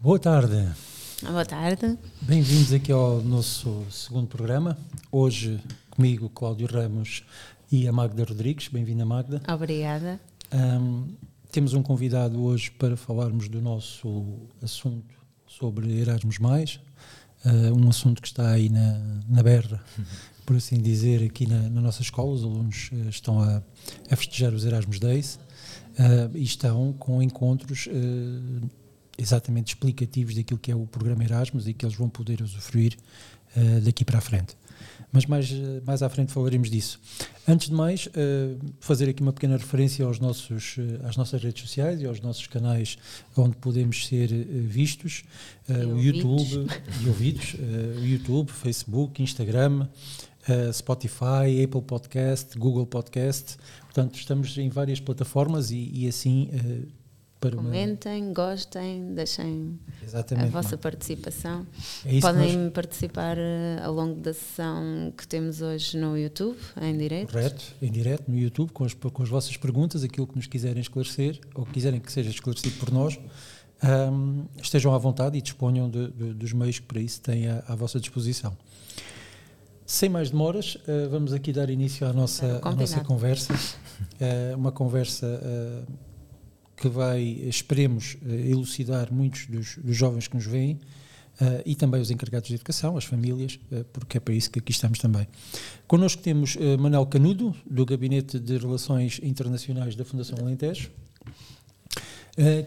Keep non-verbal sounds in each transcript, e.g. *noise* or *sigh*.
Boa tarde. Boa tarde. Bem-vindos aqui ao nosso segundo programa. Hoje comigo, Cláudio Ramos e a Magda Rodrigues. Bem-vinda, Magda. Obrigada. Um, temos um convidado hoje para falarmos do nosso assunto sobre Erasmus, uh, um assunto que está aí na, na berra, por assim dizer, aqui na, na nossa escola. Os alunos uh, estão a, a, festejar os Erasmus Days uh, e estão com encontros exatamente explicativos daquilo que é o programa Erasmus e que eles vão poder usufruir uh, daqui para a frente. Mas mais, mais à frente falaremos disso. Antes de mais, uh, fazer aqui uma pequena referência aos nossos, uh, às nossas redes sociais e aos nossos canais onde podemos ser vistos, o YouTube *laughs* e ouvidos, o YouTube, Facebook, Instagram, Spotify, Apple Podcast, Google Podcast. Portanto, estamos em várias plataformas e, e assim para Comentem, uma... gostem, deixem Exatamente, a vossa participação. É Podem nós... participar uh, ao longo da sessão que temos hoje no YouTube, em direto. Correto, em direto no YouTube, com as, com as vossas perguntas, aquilo que nos quiserem esclarecer ou que quiserem que seja esclarecido por nós. Um, estejam à vontade e disponham de, de, dos meios que para isso têm à, à vossa disposição. Sem mais demoras, uh, vamos aqui dar início à nossa, à nossa conversa. Uh, uma conversa uh, que vai, esperemos, eh, elucidar muitos dos, dos jovens que nos veem Uh, e também os encarregados de educação, as famílias, uh, porque é para isso que aqui estamos também. Connosco temos uh, Manuel Canudo, do Gabinete de Relações Internacionais da Fundação Alentejo,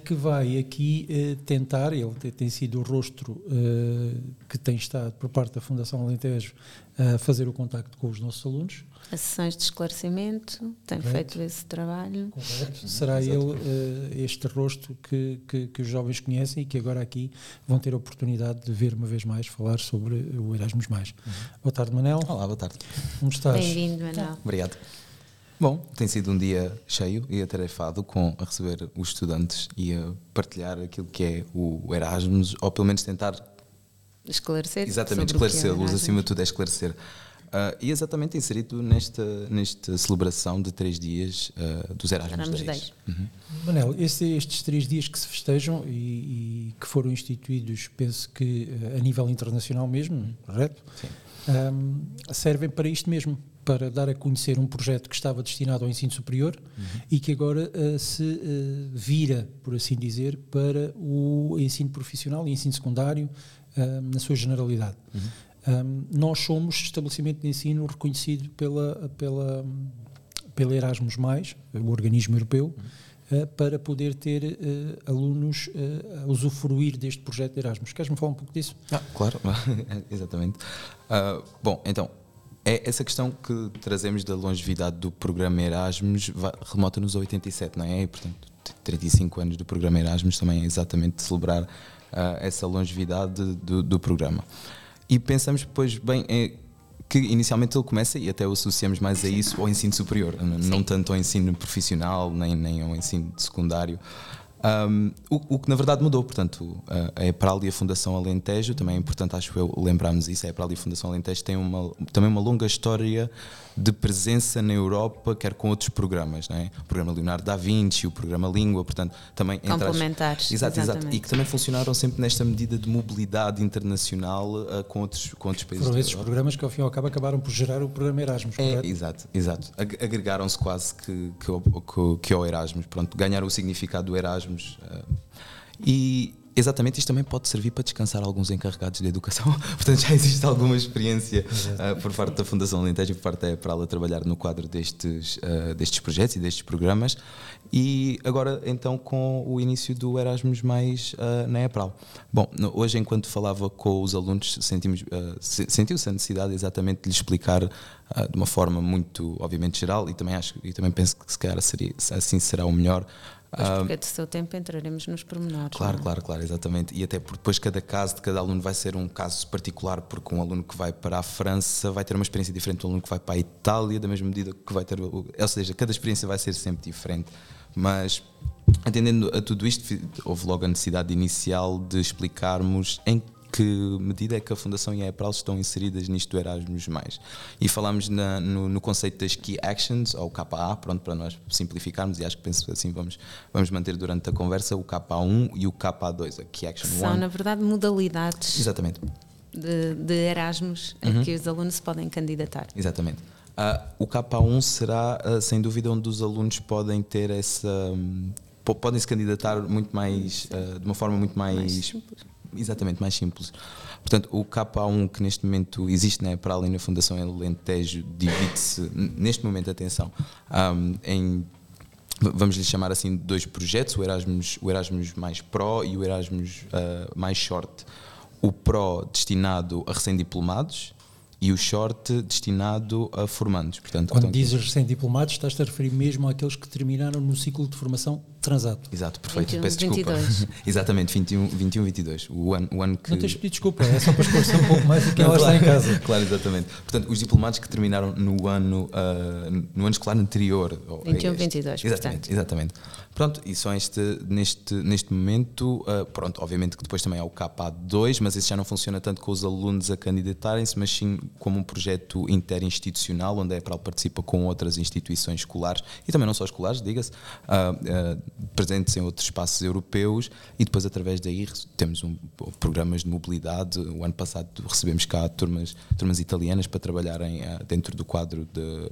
que vai aqui tentar, ele tem sido o rostro que tem estado por parte da Fundação Alentejo a fazer o contacto com os nossos alunos, as sessões de esclarecimento, tem Correto. feito esse trabalho. Correto. Será ele uh, este rosto que, que, que, os jovens conhecem e que agora aqui vão ter a oportunidade de ver uma vez mais falar sobre o Erasmus. Mais. Uhum. Boa tarde, Manel. Olá, boa tarde. Como estás? Bem-vindo, Manel. Obrigado. Bom, tem sido um dia cheio e atarefado com a receber os estudantes e a partilhar aquilo que é o Erasmus, ou pelo menos tentar esclarecer. Exatamente, é esclarecê-los, é acima de tudo é esclarecer. Uh, e exatamente inserido nesta, nesta celebração de três dias uh, dos Erasmus, Erasmus Days. Uhum. Manel, esse, estes três dias que se festejam e, e, que foram instituídos, penso que uh, a nível internacional mesmo, correto? Sim. Um, servem para isto mesmo, para dar a conhecer um projeto que estava destinado ao ensino superior uhum. e que agora uh, se uh, vira, por assim dizer, para o ensino profissional e ensino secundário uh, na sua generalidade. Uhum. Um, nós somos estabelecimento de ensino reconhecido pela, pela, pela Erasmus, o organismo europeu, uh, para poder ter alunos a usufruir deste projeto de Erasmus. Queres-me falar um pouco disso? Ah, claro, *laughs* exatamente. bom, então, é essa questão que trazemos da longevidade do programa Erasmus remota-nos a 87, não é? E, portanto, 35 anos do programa Erasmus também é exatamente celebrar essa longevidade do, do programa. E pensamos depois bem é, que inicialmente ele começa e até o associamos mais a isso ao ensino superior, Sim. não tanto ao ensino profissional nem, nem ao ensino secundário. Um, o, o, que na verdade mudou, portanto, a EPRAL e a Fundação Alentejo, também é importante, acho eu, lembrarmos isso, a EPRAL e a Fundação Alentejo têm uma, também uma longa história de presença na Europa, quer com outros programas, não é? o programa Leonardo da Vinci, o programa Língua, portanto, também complementares. As... Exato, exato, e que também funcionaram sempre nesta medida de mobilidade internacional uh, com, outros, com outros países. Foram esses programas que ao fim e ao cabo acabaram por gerar o programa Erasmus, é, Exato, exato. Agregaram-se quase que, que, que, que ao Erasmus, pronto, ganharam o significado do Erasmus. Uh, e, Exatamente, isto também pode servir para descansar alguns encarregados de educação. *laughs* Portanto, já existe alguma experiência uh, por parte da Fundação Alentejo e por parte da EPRAL a trabalhar no quadro destes, uh, destes projetos e destes programas. E agora, então, com o início do Erasmus Mais uh, na EPRAL. Bom, hoje, enquanto falava com os alunos, sentimos, sentiu-se a necessidade exatamente de lhes explicar de uma forma muito, obviamente, geral e também, acho, e também penso que se calhar seria, assim será o melhor Pois porque do seu tempo entraremos nos pormenores. Claro? É? claro, claro, exatamente. E até porque depois cada caso de cada aluno vai ser um caso particular, porque um aluno que vai para a França vai ter uma experiência diferente do aluno que vai para a Itália, da mesma medida que vai ter. Ou seja, cada experiência vai ser sempre diferente. Mas atendendo a tudo isto, houve logo a necessidade inicial de explicarmos em que medida é que a Fundação e a EPRAL estão inseridas nisto do Erasmus+. E falámos na, no, no, conceito das Key Actions, ou KA, pronto, para nós simplificarmos, e acho que penso assim vamos, vamos manter durante a conversa o KA1 e o KA2, a Key Action São, one. na verdade, modalidades Exatamente. De, de Erasmus uhum. a que os alunos se podem candidatar. Exatamente. Uh, o K1 será, uh, sem dúvida, onde os alunos podem ter essa. Um, podem se candidatar muito mais. Uh, de uma forma muito mais. mais exatamente, mais simples. Portanto, o K1 que neste momento existe né, para além da Fundação Alentejo divide-se, neste momento, atenção, um, em vamos lhe chamar assim dois projetos, o Erasmus, o Erasmus mais Pro e o Erasmus uh, mais Short. O Pro destinado a recém-diplomados e o short destinado a formandos. Portanto, Quando dizes recém-diplomados, estás-te a referir mesmo àqueles que terminaram no ciclo de formação transato. Exato, perfeito. 21, Peço desculpa. 22. *laughs* Exatamente, 21, 21, 22. O ano, o ano que. Não tens pedido desculpa, é só para esclarecer um pouco mais do que *laughs* ela está em casa. Claro, exatamente. Portanto, os diplomados que terminaram no ano, uh, no ano escolar anterior. 21, 22. Exatamente, portanto. exatamente. Pronto, e só este, neste, neste momento, uh, pronto, obviamente que depois também há o KA2, mas esse já não funciona tanto com os alunos a candidatarem-se, mas sim como um projeto interinstitucional, onde a EPRAL participa com outras instituições escolares, e também não só escolares, diga-se, uh, uh, presentes em outros espaços europeus, e depois através daí temos um, programas de mobilidade. O ano passado recebemos cá turmas, turmas italianas para trabalharem dentro do quadro de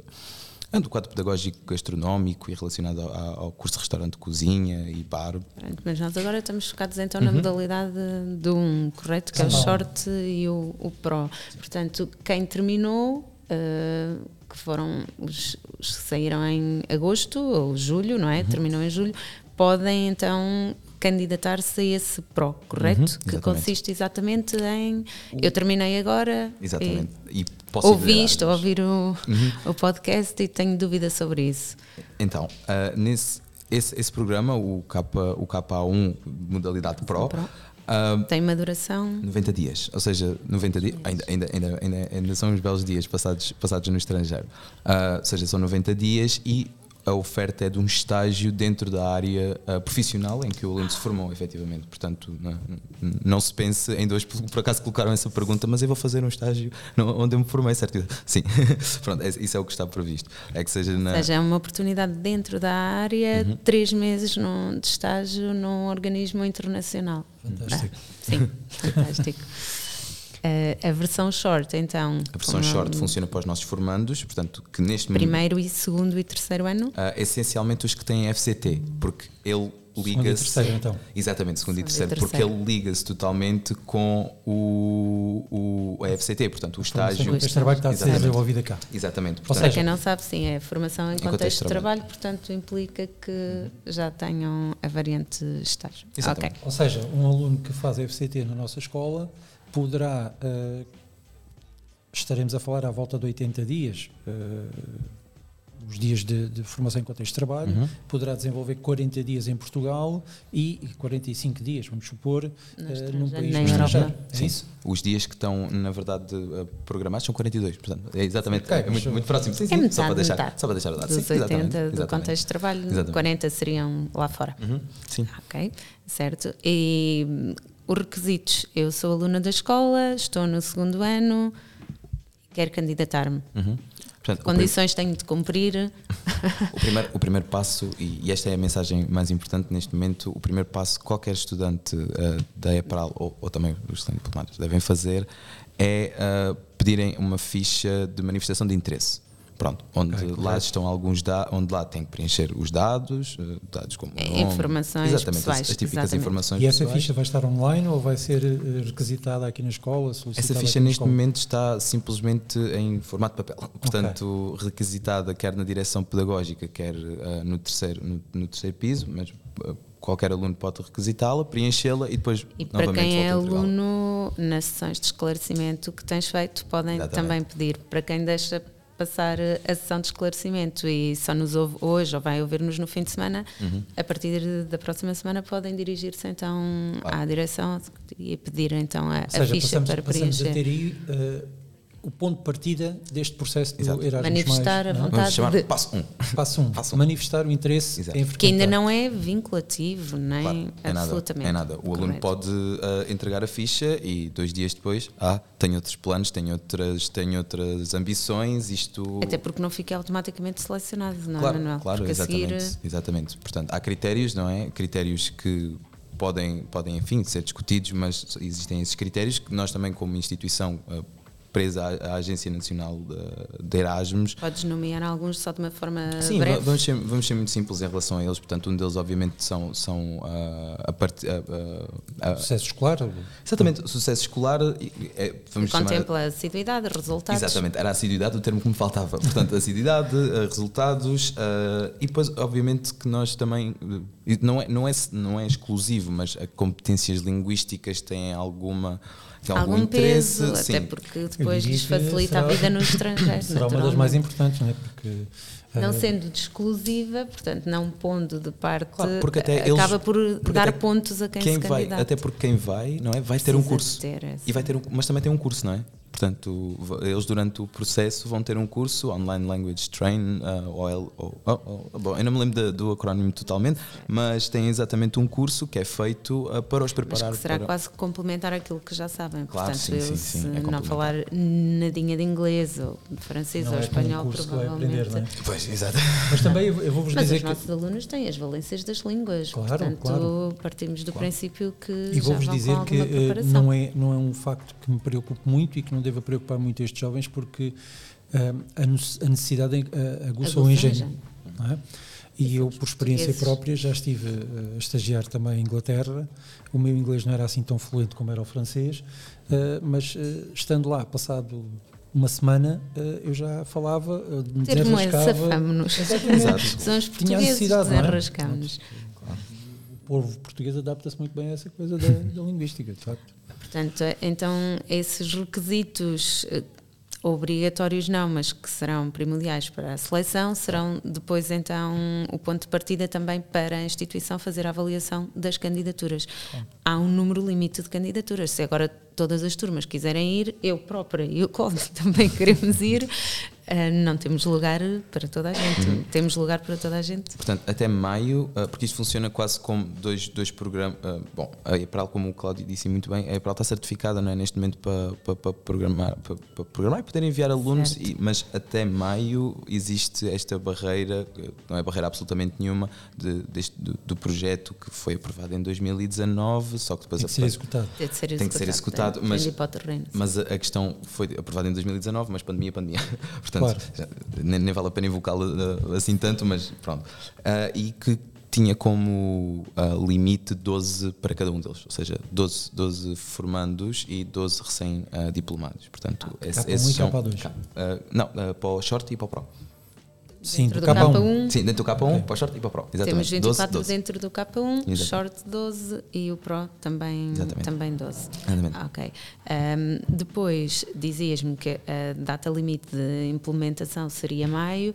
é do quadro pedagógico gastronómico e relacionado ao, ao, curso de restaurante cozinha e bar. Mas nós agora estamos focados então na uhum. modalidade do um, correto? Que é o short e o, o pro. Portanto, quem terminou, uh, que foram os, os, que saíram em agosto ou julho, não é? Uhum. Terminou em julho, podem então candidatar-se a esse PRO, correto? Uhum, que consiste exatamente em eu terminei agora. Exatamente. E, e ouvi estou a ouvir o, uhum. o podcast e tenho dúvida sobre isso. Então, uh, nesse esse, esse programa, o, K, o KA1 modalidade Pro, Pro. Uh, tem uma duração 90 dias, ou seja, 90 dias, ainda, ainda, ainda, ainda, são uns belos dias passados, passados no estrangeiro. Uh, ou seja, são 90 dias e a oferta é de um estágio dentro da área uh, profissional em que o aluno se formou, efetivamente. Portanto, não, não, se pense em dois, por acaso colocaram essa pergunta, mas eu vou fazer um estágio onde eu me formei, certo? *laughs* Sim, *laughs* pronto, é, isso é o que está previsto. É que seja na... Ou seja, é uma oportunidade dentro da área, uhum. três meses num, de estágio num organismo internacional. Fantástico. Ah, sim, *laughs* fantástico. Uh, a versão short, então. A versão short funciona para os nossos formandos, portanto, que neste Primeiro momento, e segundo e terceiro ano? Uh, essencialmente os que têm FCT, porque ele liga-se. terceiro, então. Exatamente, segundo, segundo e, terceiro, e terceiro, porque ele liga-se totalmente com o, o a FCT, portanto, o estágio. Este trabalho está a ser desenvolvido cá. Exatamente. Portanto, Para quem não sabe, sim, é formação em, em contexto, contexto, de trabalho, trabalho, portanto, implica que já tenham a variante estágio. Exatamente. Okay. Ou seja, um aluno que faz FCT na nossa escola poderá, uh, estaremos a falar à volta de 80 dias, uh, os dias de, de, formação em contexto de trabalho, uhum. poderá desenvolver 40 dias em Portugal e 45 dias, vamos supor, uh, num país estrangeiro. É isso? Os dias que estão, na verdade, programados são 42, portanto, é exatamente, okay, é muito, muito, próximo. Sim, sim, é metade, só, para deixar, metade só para deixar o dado. Dos sim, 80 exatamente, do contexto de trabalho, exatamente. 40 seriam lá fora. Uhum, sim. Ok, certo. E os requisitos: eu sou aluna da escola, estou no segundo ano, quero candidatar-me. Uhum. Portanto, Condições tenho de cumprir. *laughs* O primeiro, o primeiro passo, e esta é a mensagem mais importante neste momento, o primeiro passo que qualquer estudante uh, da EPRAL ou, ou, também os estudantes diplomados devem fazer é uh, pedirem uma ficha de manifestação de interesse. Pronto, onde okay, lá estão alguns dados, onde lá tem que preencher os dados, eh, dados como nome, informações exatamente, pessoais, as, as típicas exatamente. informações. E essa pessoais. ficha vai estar online ou vai ser eh, requisitada aqui na escola? Essa ficha neste momento está simplesmente em formato de papel, portanto okay. requisitada quer na direção pedagógica, quer uh, no terceiro no, no, terceiro piso, mas uh, qualquer aluno pode requisitá-la, preenchê-la e depois e para quem é aluno nas sessões de esclarecimento que tens feito podem Exatamente. também pedir para quem deixa passar a sessão de esclarecimento e só nos ouve hoje ou vai ouvir-nos no fim de semana, uhum. a partir da próxima semana podem dirigir-se então à direção e pedir então a, seja, a ficha passamos, para preencher. Passamos a ter uh, o ponto de partida deste processo do Exato. Erasmus+. Manifestar a não é? vontade. Vamos chamar de- passo 1. Um. Passo um, Passo um. manifestar o interesse Exato. em Que ainda frequentar. não é vinculativo, nem Claro, é nada, absolutamente. é nada. O aluno correto. pode ah, entregar a ficha e dois dias depois, ah, tenho outros planos, tenho outras, tenho outras ambições, isto... Até porque não fica automaticamente selecionado, não claro, é, Manuel? claro, porque a exatamente, seguir exatamente. Portanto, há critérios, não é? Critérios que podem, podem, enfim, ser discutidos, mas existem esses critérios que nós também, como instituição ah, presa à, à Agência Nacional de, de Erasmus, podes nomear alguns só de uma forma Sim, breve. va- vamos ser, vamos ser muito simples em relação a eles. Portanto, um deles, obviamente, são, são ah, a parte. ah, ah, Sucesso escolar, exatamente, o sucesso escolar. é, vamos chamar- Contempla assiduidade, resultados. Exatamente, era a assiduidade o termo que me faltava. *laughs* Portanto, assiduidade, resultados e depois, obviamente, que nós também. não, é, não, é, não é exclusivo, mas as competências linguísticas têm alguma. Têm algum, Algum interesse. peso, sim. até porque depois lhes facilita a vida no estrangeiro. será uma das mais importantes, não é? Porque Não eh, sendo de exclusiva, portanto, não pondo de parte, Claro, porque até acaba eles- por porque dar até pontos a quem, quem se vai, candidata. até porque quem vai, não é? Vai ter um curso. ter essa- E vai ter um, mas também tem um curso, não é? Portanto, eles durante o processo vão ter um curso, Online Language Train, uh, OL, oh, oh, oh, bom, eu não me lembro da- do acrónimo totalmente, mas tem exatamente um curso que é feito uh, para os Mas preparar que será para... quase complementar aquilo que já sabem. Claro, Portanto, sim, eu, sim, se sim, é não complementar. falar nadinha de inglês ou de francês não ou é espanhol, um curso que vai provavelmente. aprender, não é? Pois, exato. Mas também eu, vou-vos Mas dizer os que. nossos alunos têm as valências das línguas, Claro, portanto claro. partimos do princípio que E já vou-vos vão dizer com que eh, não é, não é um facto que me preocupe muito e que não deva preocupar muito estes jovens, porque eh, a nece- a necessidade eh, aguça o engenho. não é? E eu, por experiência própria, já estive eh, a estagiar também em Inglaterra. O meu inglês não era assim tão fluente como era o francês, eh, mas estando lá, passado uma semana, eu já falava, desenrascava. safamo-nos. Exato. *laughs* São os Tinha portugueses não é? O povo português adapta-se muito bem a essa coisa da, da linguística, de facto. Portanto, então, esses requisitos eh, obrigatórios não, mas que serão primordiais para a seleção, serão depois então o ponto de partida também para a instituição fazer a avaliação das candidaturas. Há um número limite de candidaturas. Se agora todas as turmas quiserem ir, eu própria e o Cláudio *laughs* também queremos ir, eh, não temos lugar para toda a gente. Temos lugar para toda a gente. Portanto, até maio, uh, porque isto funciona quase como dois, dois programas. uh, bom, a EPRAL, como o Cláudio disse muito bem, a EPRAL está certificada não é, neste momento para, para, para programar, para, para programar e poder enviar alunos, e- mas até maio existe esta barreira, que não é barreira absolutamente nenhuma, de, deste, do, do projeto que foi aprovado em 2019, só que depois Tem que ser a- executado. Tem de ser Tem que ser executado, tem- mas- tem mas a, a questão foi aprovada em 2019, mas pandemia, pandemia. *laughs* Portanto, Claro. já- nem, nem vale a pena invocá-la uh, assim tanto, mas pronto. Uh, e que tinha como uh, limite 12 para cada um deles, ou seja, 12, 12 formandos e 12 recém-diplomados. Portanto, esse- K1 esses e são. K2. K- uh, não, uh, para o short e para o pro. Sim, Dentro do do K1. K1. Sim, dentro do K1, para o short e para o pro. Exatamente. Temos 24 12, 12. dentro do K1, Exato. short 12 e o Pro também, Exatamente. também 12. Exatamente. Ah, Ok. Ahm, depois dizias-me que a data limite de implementação seria maio.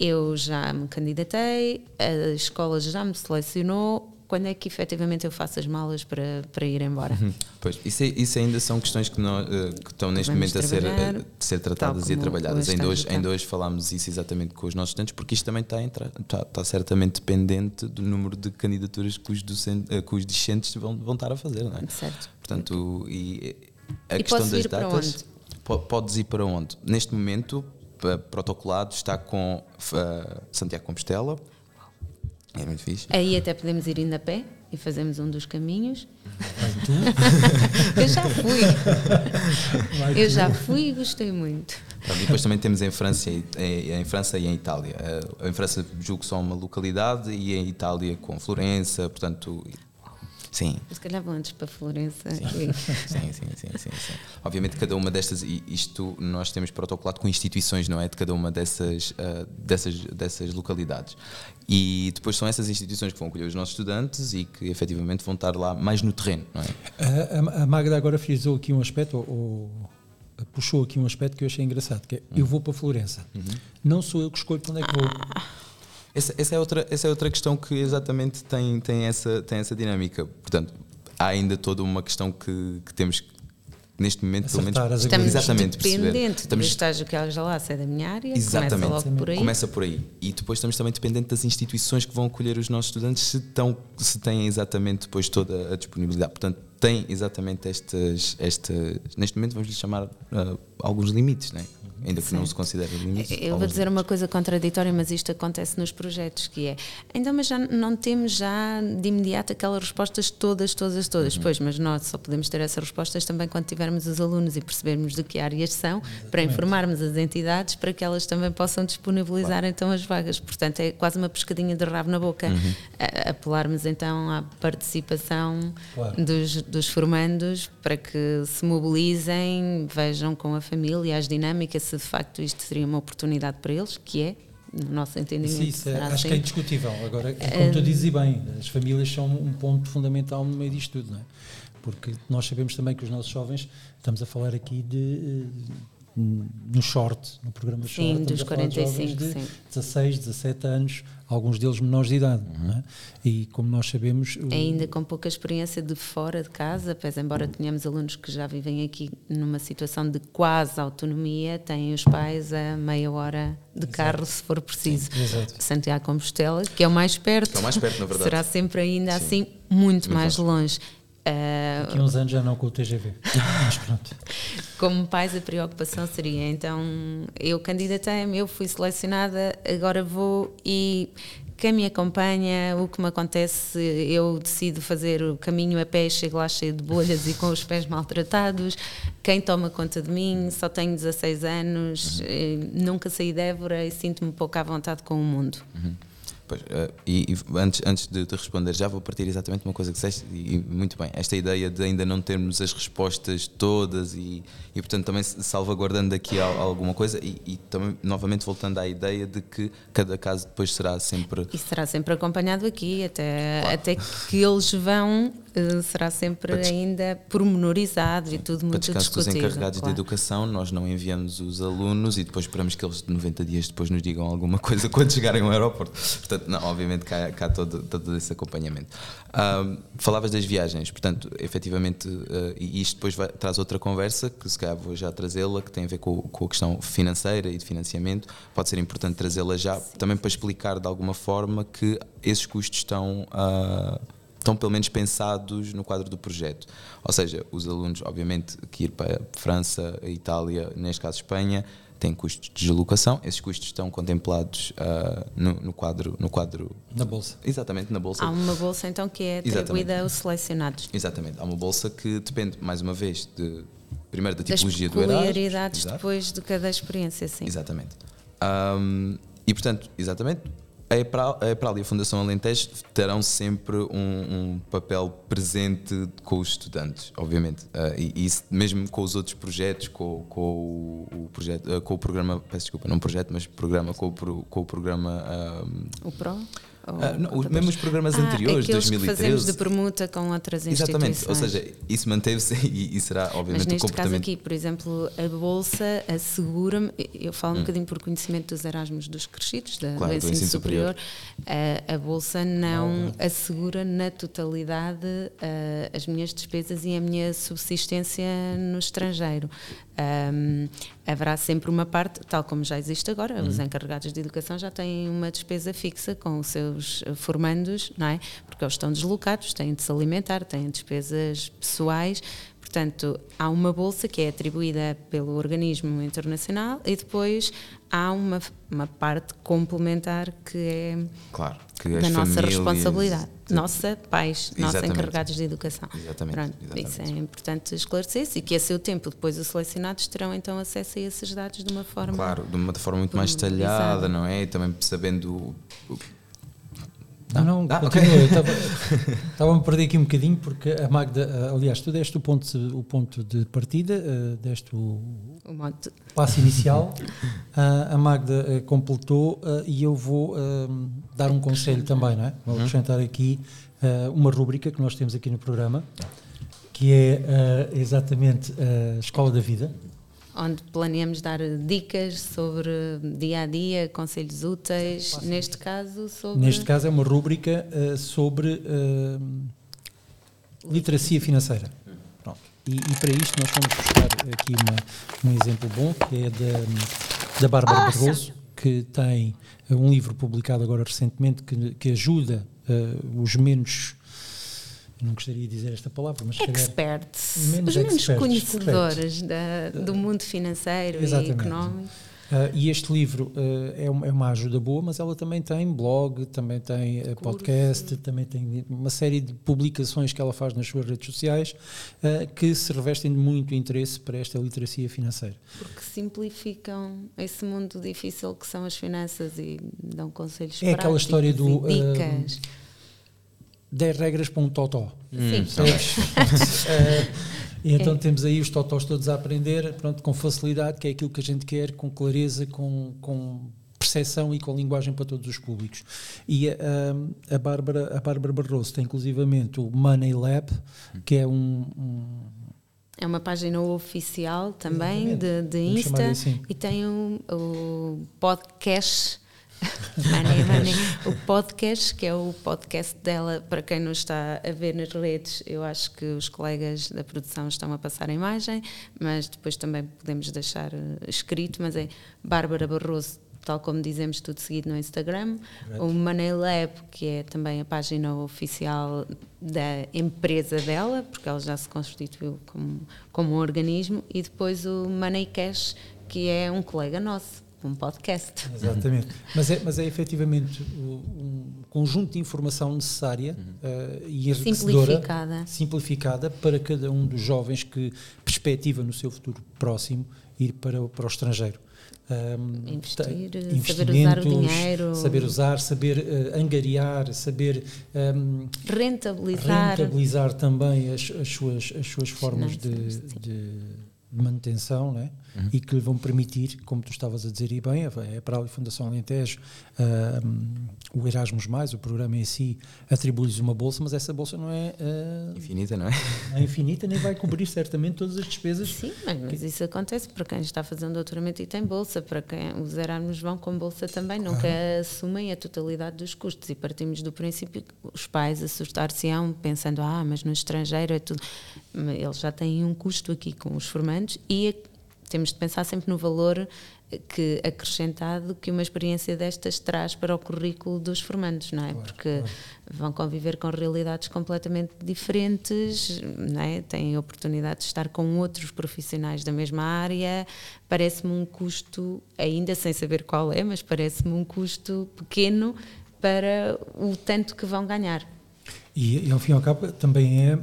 Eu já me candidatei, a escola já me selecionou. Quando é que efetivamente eu faço as malas para, para ir embora? Hum, Pois, isso, é- isso ainda são questões que, nós, eh, que estão neste Vamos momento a ser, eh, de ser tratadas e trabalhadas. hoje Em dois, estamos em cá. dois falámos isso exatamente com os nossos estudantes, porque isto também está, a entrar, está, está certamente dependente do número de candidaturas que os, docentes, eh, que os discentes vão, vão estar a fazer, não é? Certo. Portanto, e a E questão das ir para datas. po- Podes ir para onde? Neste momento, protocolado está com eh, Santiago Compostela. É muito fixe. Aí até podemos ir indo a pé e fazemos um dos caminhos. *laughs* eu já fui. Eu já fui e gostei muito. Pronto, e depois também temos em França, e- em, em França e em Itália. Eh, Em França julgo só uma localidade e em Itália com Florença, portanto, sim. Se calhar vão antes para Florença. e- *laughs* Sim, sim, sim, sim, sim. Obviamente cada uma destas, e isto nós temos protocolado com instituições, não é? De cada uma dessas, ah, dessas, dessas localidades. E depois são essas instituições que vão acolher os nossos estudantes e que efetivamente vão estar lá mais no terreno, não é? A, a- Magda agora frisou aqui um aspecto, ou, ou puxou aqui um aspecto que eu achei engraçado, que é eu vou para Florença. Não sou eu que escolho para onde é que vou. Essa, essa é outra, essa é outra questão que exatamente tem, tem, essa, tem essa dinâmica. Portanto, há ainda toda uma questão que, que temos que neste momento, pelo menos, Estamos exatamente dependente Estamos do estágio que ela já lá sai da minha área, Exatamente. começa logo por aí. Começa por aí. E depois estamos também dependentes das instituições que vão acolher os nossos estudantes se, estão, se têm exatamente depois toda a disponibilidade. Portanto, tem exatamente estas, estas neste momento vamos lhe chamar uh, alguns limites, né? Ainda que Sim. não se considere limites. Eu vou dizer uma coisa contraditória, mas isto acontece nos projetos, que é, então, mas já não temos já de imediato aquelas respostas todas, todas, todas. Uhum. Pois, mas nós só podemos ter essas respostas também quando tivermos os alunos e percebermos de que áreas são, para informarmos as entidades, para que elas também possam disponibilizar então as vagas. Portanto, é quase uma pescadinha de rabo na boca. Uhum. A- Apelarmos então à participação Claro. dos, dos formandos para que se mobilizem, vejam com a família as dinâmicas, se de facto isto seria uma oportunidade para eles, que é, no nosso entendimento. Sim, isso é- acho que é indiscutível. Agora, como tu dizes bem, as famílias são um ponto fundamental no meio disto tudo, não é? Porque nós sabemos também que os nossos jovens, estamos a falar aqui de. No short, no programa short, Sim, estamos dos a falar de 45, jovens de sim. 16, 17 anos, alguns deles menores de idade, não é? E como nós sabemos, o- Ainda com pouca experiência de fora de casa, pese embora tenhamos alunos que já vivem aqui numa situação de quase autonomia, têm os pais a meia hora de carro, se for preciso. Exato. Santiago Compostela, que é o mais perto, Que é o mais perto, na verdade. será sempre ainda assim muito, Muito mais longe. Ah, daqui a uns anos já não com o TGV. *laughs* Mas pronto. Como pais, a preocupação seria: então, eu candidatei-me, eu fui selecionada, agora vou e quem me acompanha, o que me acontece, eu decido fazer o caminho a pé, chego lá cheio de bolhas e com os pés maltratados. Quem toma conta de mim? Só tenho 16 anos, eh, nunca saí de Évora e sinto-me pouco à vontade com o mundo. Pois, eh, e, e antes, antes de te responder, já vou partir exatamente uma coisa que disseste, e, muito bem, esta ideia de ainda não termos as respostas todas e, e portanto, também salvaguardando aqui al- alguma coisa e, e também, novamente, voltando à ideia de que cada caso depois será sempre. E será sempre acompanhado aqui, até, até que eles vão, será sempre Para ainda pormenorizado e tudo Para muito dos discutido. encarregados de claro. educação, nós não enviamos os alunos e depois esperamos que eles 90 dias depois nos digam alguma *laughs* coisa quando chegarem ao aeroporto. Portanto, não, obviamente cá, cá todo, todo esse acompanhamento. Falavas das viagens, portanto, efetivamente, eh, e isto depois vai- traz outra conversa, que se calhar vou já trazê-la, que tem a ver com, com a questão financeira e de financiamento. Pode ser importante trazê-la já, também para explicar de alguma forma que esses custos estão. ah, estão pelo menos pensados no quadro do projeto. Ou seja, os alunos, obviamente, que ir para a França, a Itália, neste caso Espanha, têm custos de deslocação. Esses custos estão contemplados ah, no, no quadro, no quadro, Na bolsa. exatamente na bolsa. Há uma bolsa então que é atribuída Exatamente. aos selecionados. Exatamente, há uma bolsa que depende mais uma vez de primeiro da Das tipologia do Erasmus. peculiaridades Exato. depois de cada experiência, sim. Exatamente. Ahm, e portanto, exatamente, a EPRAL, a EPRAL e a Fundação Alentejo terão sempre um, um papel presente com os estudantes, obviamente. Ah, e e mesmo com os outros projetos, com, com o, o projeto, ah, com o programa, peço desculpa, não projeto, mas programa, com o, com o programa. ahm, O PRO? Ou ah, não, os, mesmo os programas Ah, anteriores, aqueles que 2013. fazemos de permuta com outras Exatamente, instituições. ou seja, isso manteve-se *laughs* e, e será, Mas obviamente, o neste caso comportamento. aqui, por exemplo, a Bolsa assegura-me, eu falo Hum. um bocadinho por conhecimento dos Erasmus dos crescidos, da, Claro, do do ensino, ensino superior. superior, a, a Bolsa não assegura na totalidade ah, as minhas despesas e a minha subsistência no estrangeiro. Ahm, haverá sempre uma parte, tal como já existe agora, Uhum. os encarregados de educação já têm uma despesa fixa com os seus eh, formandos, não é? Porque eles estão deslocados, têm de se alimentar, têm despesas pessoais. Portanto, há uma bolsa que é atribuída pelo organismo internacional e depois há uma, uma parte complementar que é Claro, que da as nossa famílias- responsabilidade. Nossa, pais, nossos encarregados de educação. Exatamente, Pronto, exatamente. Isso é importante esclarecer-se e que a seu tempo depois os selecionados terão então acesso a esses dados de uma forma. Claro, de uma forma muito mais pormenorizada. detalhada, não é? E também sabendo. Não, não, Ah, continua. ok. Eu estava- Estava-me *laughs* a perder aqui um bocadinho, porque a Magda, aliás, tu deste o ponto, o ponto de partida, ah, deste o O passo inicial, *laughs* a Magda ah, completou ah, e eu vou dar um conselho também, não é? Vou acrescentar aqui ah, uma rúbrica que nós temos aqui no programa, que é ah, exatamente a Escola da Vida. onde planeamos dar dicas sobre dia a dia, conselhos úteis, neste caso sobre Neste caso é uma rúbrica ah, sobre ah, literacia financeira. Pronto. E, e, para isto nós vamos buscar aqui uma, um exemplo bom, que é da, da Bárbara Barroso, que tem um livro publicado agora recentemente que, que ajuda uh, os menos não gostaria de dizer esta palavra, mas experts, menos os menos conhecedores da, do mundo financeiro Exatamente. e económico. Uh, e este livro uh, é, uma, é, uma, ajuda boa, mas ela também tem blog, também tem uh, podcast, também tem uma série de publicações que ela faz nas suas redes sociais que se revestem de muito interesse para esta literacia financeira. Porque simplificam esse mundo difícil que são as finanças e dão conselhos É aquela história do. dicas. 10 regras para um totó. Sim. *laughs* *laughs* E então é. temos aí os totós todos a aprender, pronto, com facilidade, que é aquilo que a gente quer, com clareza, com, com percepção e com linguagem para todos os públicos. E a, a, Bárbara, a Bárbara Barroso tem inclusivamente o Money Lab, que é um, um é uma página oficial também de, de Insta assim. e tem o, o podcast Money, money. O podcast, que é o podcast dela, para quem não está a ver nas redes, eu acho que os colegas da produção estão a passar a imagem, mas depois também podemos deixar eh, escrito, mas é Bárbara Barroso, tal como dizemos, tudo seguido no Instagram. O Money Lab, que é também a página oficial da empresa dela, porque ela já se constituiu como, como um organismo, e depois o Money Cash, que é um colega nosso um podcast. Exatamente. mas, é, mas é efetivamente um conjunto de informação necessária uh, e simplificada. simplificada para cada um dos jovens que perspectiva no seu futuro próximo ir para, para o estrangeiro. Um, investir, saber usar o dinheiro, saber usar, saber uh, angariar, saber um, rentabilizar. rentabilizar também as, as, suas, as suas formas de, de de manutenção né? Uhum. e que lhe vão permitir, como tu estavas a dizer e bem, é para a Fundação Alentejo, uh, o Erasmus, Mais, o programa em si, atribui-lhes uma bolsa, mas essa bolsa não é. Uh, infinita, não é? Não é infinita, nem vai cobrir certamente todas as despesas. Sim, mas, mas isso acontece para quem está fazendo doutoramento e tem bolsa, para quem os Erasmus vão com bolsa também, nunca ah. assumem a totalidade dos custos e partimos do princípio que os pais assustar-se-ão pensando, ah, mas no estrangeiro é tudo. Eles já têm um custo aqui com os formandos e temos de pensar sempre no valor que acrescentado que uma experiência destas traz para o currículo dos formandos, não é? Claro, Porque claro. vão conviver com realidades completamente diferentes, não é? Têm oportunidade de estar com outros profissionais da mesma área. Parece-me um custo, ainda sem saber qual é, mas parece-me um custo pequeno para o tanto que vão ganhar. E, ao fim e ao cabo, também é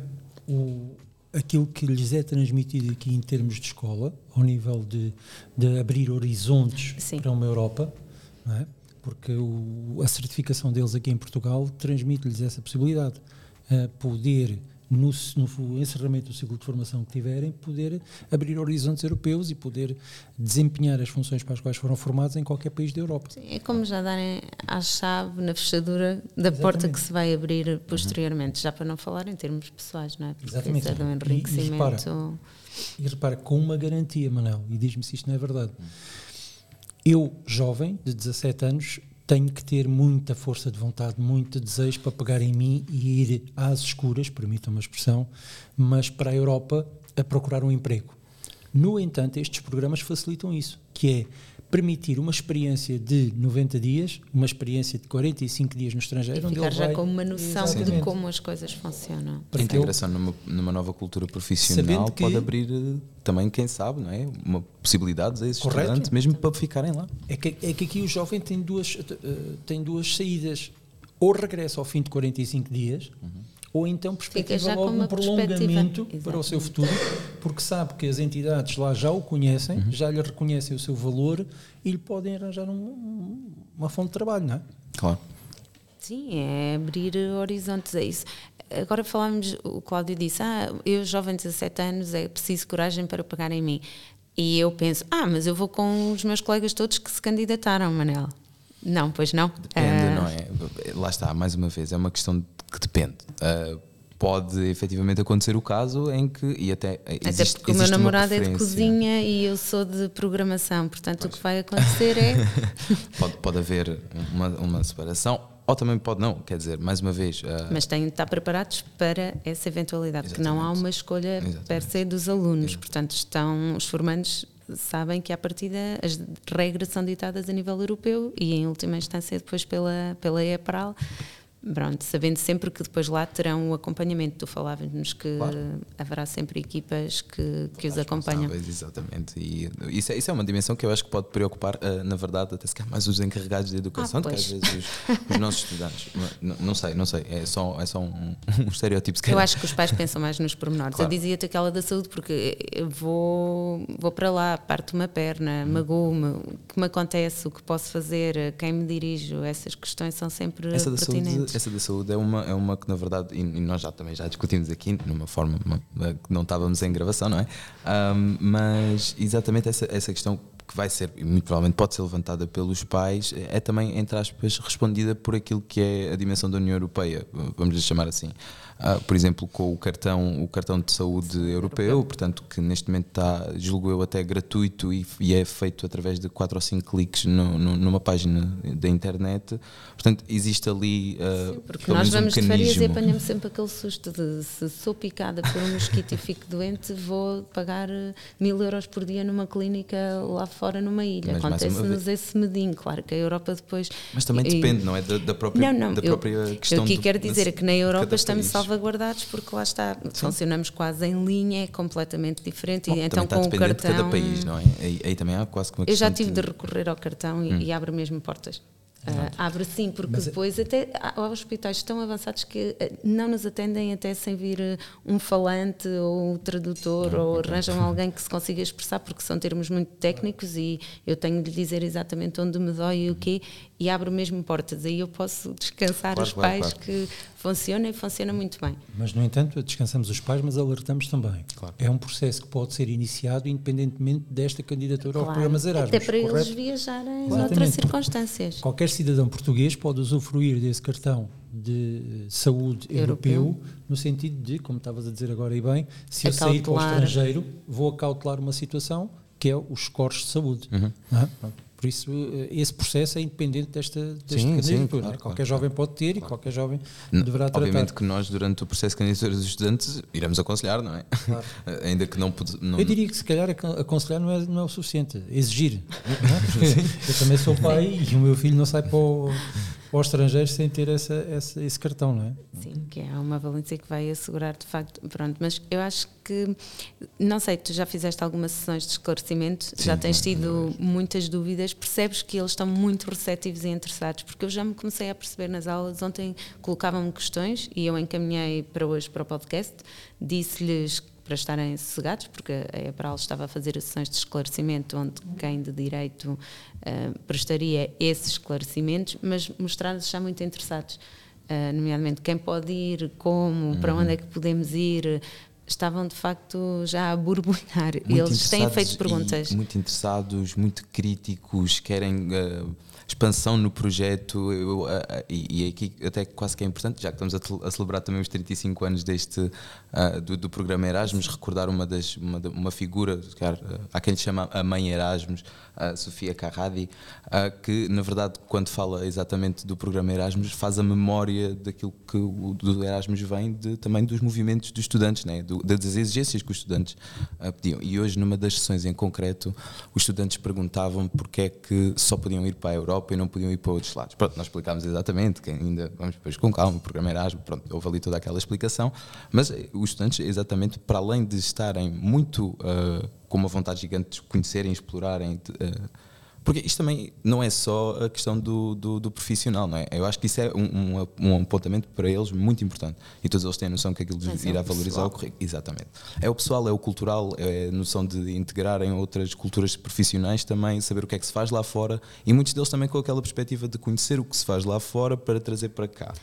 o, aquilo que lhes é transmitido aqui em termos de escola, ao nível de, de abrir horizontes Sim. para uma Europa, é? porque o, a certificação deles aqui em Portugal transmite-lhes essa possibilidade, uh, poder no, no, encerramento do ciclo de formação que tiverem, poder abrir horizontes europeus e poder desempenhar as funções para as quais foram formados em qualquer país da Europa. Sim, é como já darem a chave na fechadura da Exatamente. porta que se vai abrir posteriormente, já para não falar em termos pessoais, não é? Porque Exatamente. É um enriquecimento. E, e, repara, e repara, com uma garantia, Manel, e diz-me se isto não é verdade. Eu, jovem, de 17 anos, tenho que ter muita força de vontade, muito desejo para pegar em mim e ir às escuras, permitam uma expressão, mas para a Europa a procurar um emprego. No entanto, estes programas facilitam isso, que é permitir uma experiência de 90 dias, uma experiência de 45 dias no estrangeiro. E ficar já vai... com uma noção Exatamente. de como as coisas funcionam. A integração numa, numa nova cultura profissional que, pode abrir eh, também, quem sabe, não é? uma possibilidades a esses correto. estudantes, mesmo para ficarem lá. É que, é que aqui o jovem tem duas, uh, tem duas saídas. Ou regressa ao fim de 45 dias, uhum ou então perspectiva logo um prolongamento para o seu futuro, porque sabe que as entidades lá já o conhecem, uhum. já lhe reconhecem o seu valor e lhe podem arranjar um, uma fonte de trabalho, não é? Claro. Sim, é abrir horizontes, é isso. Agora falamos, o Cláudio disse, ah, eu jovem de 17 anos, é preciso coragem para pegar em mim. E eu penso, ah, mas eu vou com os meus colegas todos que se candidataram, Manel. Não, pois não. Depende, uh... não é? Lá está, mais uma vez, é uma questão de que depende. Uh, pode efetivamente acontecer o caso em que e até existe, até porque o meu namorado é de cozinha e eu sou de programação portanto pois. o que vai acontecer é *laughs* pode, pode haver uma, uma separação ou também pode não, quer dizer, mais uma vez. Uh, *laughs* Mas têm de estar preparados para essa eventualidade, Exatamente. que não há uma escolha Exatamente. per se dos alunos. Exatamente. Portanto, estão os formandos sabem que à partida as regras são ditadas a nível europeu e em última instância depois pela, pela EPRAL Pronto, sabendo sempre que depois lá terão o acompanhamento. Tu falavas-nos que claro. haverá sempre equipas que, que os acompanham. Exatamente. E isso é, isso é uma dimensão que eu acho que pode preocupar, uh, na verdade, até se calhar mais os encarregados de educação ah, do que às vezes os, os nossos estudantes. Não, não, sei, não sei. É só, é só um, um estereótipo. Eu acho que os pais pensam mais nos pormenores. Claro. Eu dizia-te aquela da saúde, porque vou, vou para lá, parto uma perna, hum. magoo-me, o que me acontece, o que posso fazer, quem me dirijo, essas questões são sempre Essa pertinentes. Essa da saúde é uma, é uma que, na verdade, e, nós já também já discutimos aqui, numa forma que não estávamos em gravação, não é? Um, mas exatamente essa, essa questão que vai ser, e muito provavelmente pode ser levantada pelos pais, é também, entre aspas, respondida por aquilo que é a dimensão da União Europeia, vamos lhe chamar assim. Uh, por exemplo, com o cartão, o cartão de saúde europeu, portanto, que neste momento está, julgo eu, até gratuito e, e é feito através de 4 ou 5 cliques no, no, numa página da internet. Portanto, existe ali. Uh, Sim, porque nós vamos um de férias e apanhamos sempre aquele susto de se sou picada por um mosquito e fico doente, vou pagar mil euros por dia numa clínica lá fora numa ilha. Acontece-nos esse medinho, claro que a Europa depois. Mas também e, depende, não é? Da, da própria, não, não, da própria eu, questão. Eu aqui quero dizer que na Europa estamos salvaguardados porque lá está, Sim. funcionamos quase em linha, é completamente diferente. Bom, e então com o cartão. De cada país, não é? Aí, aí, também há quase como Eu já tive de... de recorrer ao cartão e, hum. e abre mesmo portas. Uh, abre sim, porque Mas, é- depois até há hospitais tão avançados que uh, não nos atendem até sem vir uh, um falante ou um tradutor não, ou arranjam *laughs* alguém que se consiga expressar porque são termos muito técnicos e eu tenho de lhe dizer exatamente onde me dói e o quê e abre mesmo portas. Aí eu posso descansar claro, os claro, pais claro. que funciona e funciona muito bem. Mas, no entanto, descansamos os pais, mas alertamos também. É um processo que pode ser iniciado independentemente desta candidatura claro. ao programa Erasmus. Até para correto? eles viajarem em outras circunstâncias. Qualquer cidadão português pode usufruir desse cartão de saúde europeu, europeu, no sentido de, como estavas a dizer agora e bem, se eu sair para o estrangeiro, vou acautelar uma situação que é os scores de saúde. Uhum. É? Por isso, eh, esse processo é independente desta, deste sim, candidatura. Sim, claro, qualquer claro, jovem pode ter e qualquer jovem deverá tratar. Obviamente que nós, durante o processo de candidatura dos estudantes, iremos aconselhar, não é? *laughs* Ainda que não, não, Eu diria que se calhar aconselhar não é, não é o suficiente, exigir. Não é? *laughs* eu também sou pai e o meu filho não sai para o ao estrangeiro sem ter essa, essa, esse cartão, não é? Sim, que é uma valência que vai assegurar de facto. Pronto, mas eu acho que, não sei, tu já fizeste algumas sessões de esclarecimento, Sim, já tens tido muitas dúvidas, percebes que eles estão muito receptivos e interessados, porque eu já me comecei a perceber nas aulas, ontem colocavam-me questões e eu encaminhei para hoje para o podcast, disse-lhes para estarem sossegados, porque a EPRAL estava a fazer sessões de esclarecimento onde quem de direito uh, prestaria esses esclarecimentos, mas mostraram-se já muito interessados, uh, nomeadamente quem pode ir, como, uhum. para onde é que podemos ir, estavam de facto já a borbulhar. Muito Eles têm feito perguntas. Muito interessados, muito críticos, querem. Uh, expansão no projeto eu, e, e, aqui até quase que é importante, já que estamos a, a celebrar também os 35 anos deste, uh, do, do, programa Erasmus, recordar uma, das, uma, uma figura, claro, há quem chama a mãe Erasmus, a Sofia Carradi, uh, que na verdade quando fala exatamente do programa Erasmus faz a memória daquilo que o do Erasmus vem de, também dos movimentos dos estudantes, né? Do, das exigências que os estudantes uh, pediam. E hoje numa das sessões em concreto os estudantes perguntavam porque é que só podiam ir para a Europa Europa e não podiam ir para outros lados. Pronto, nós explicámos exatamente, que ainda vamos depois com calma, o programa Erasmus, pronto, houve ali toda aquela explicação, mas eh, os estudantes, exatamente, para além de estarem muito uh, com uma vontade gigante de conhecerem, explorarem, uh, porque isto também não é só a questão do, do, do profissional, não é? Eu acho que isso é um, um, um, apontamento para eles muito importante. E todos eles têm a noção que aquilo é irá valorizar o currículo. Exatamente. É o pessoal, é o cultural, é a noção de integrarem outras culturas profissionais também, saber o que é que se faz lá fora e muitos deles também com aquela perspectiva de conhecer o que se faz lá fora para trazer para cá.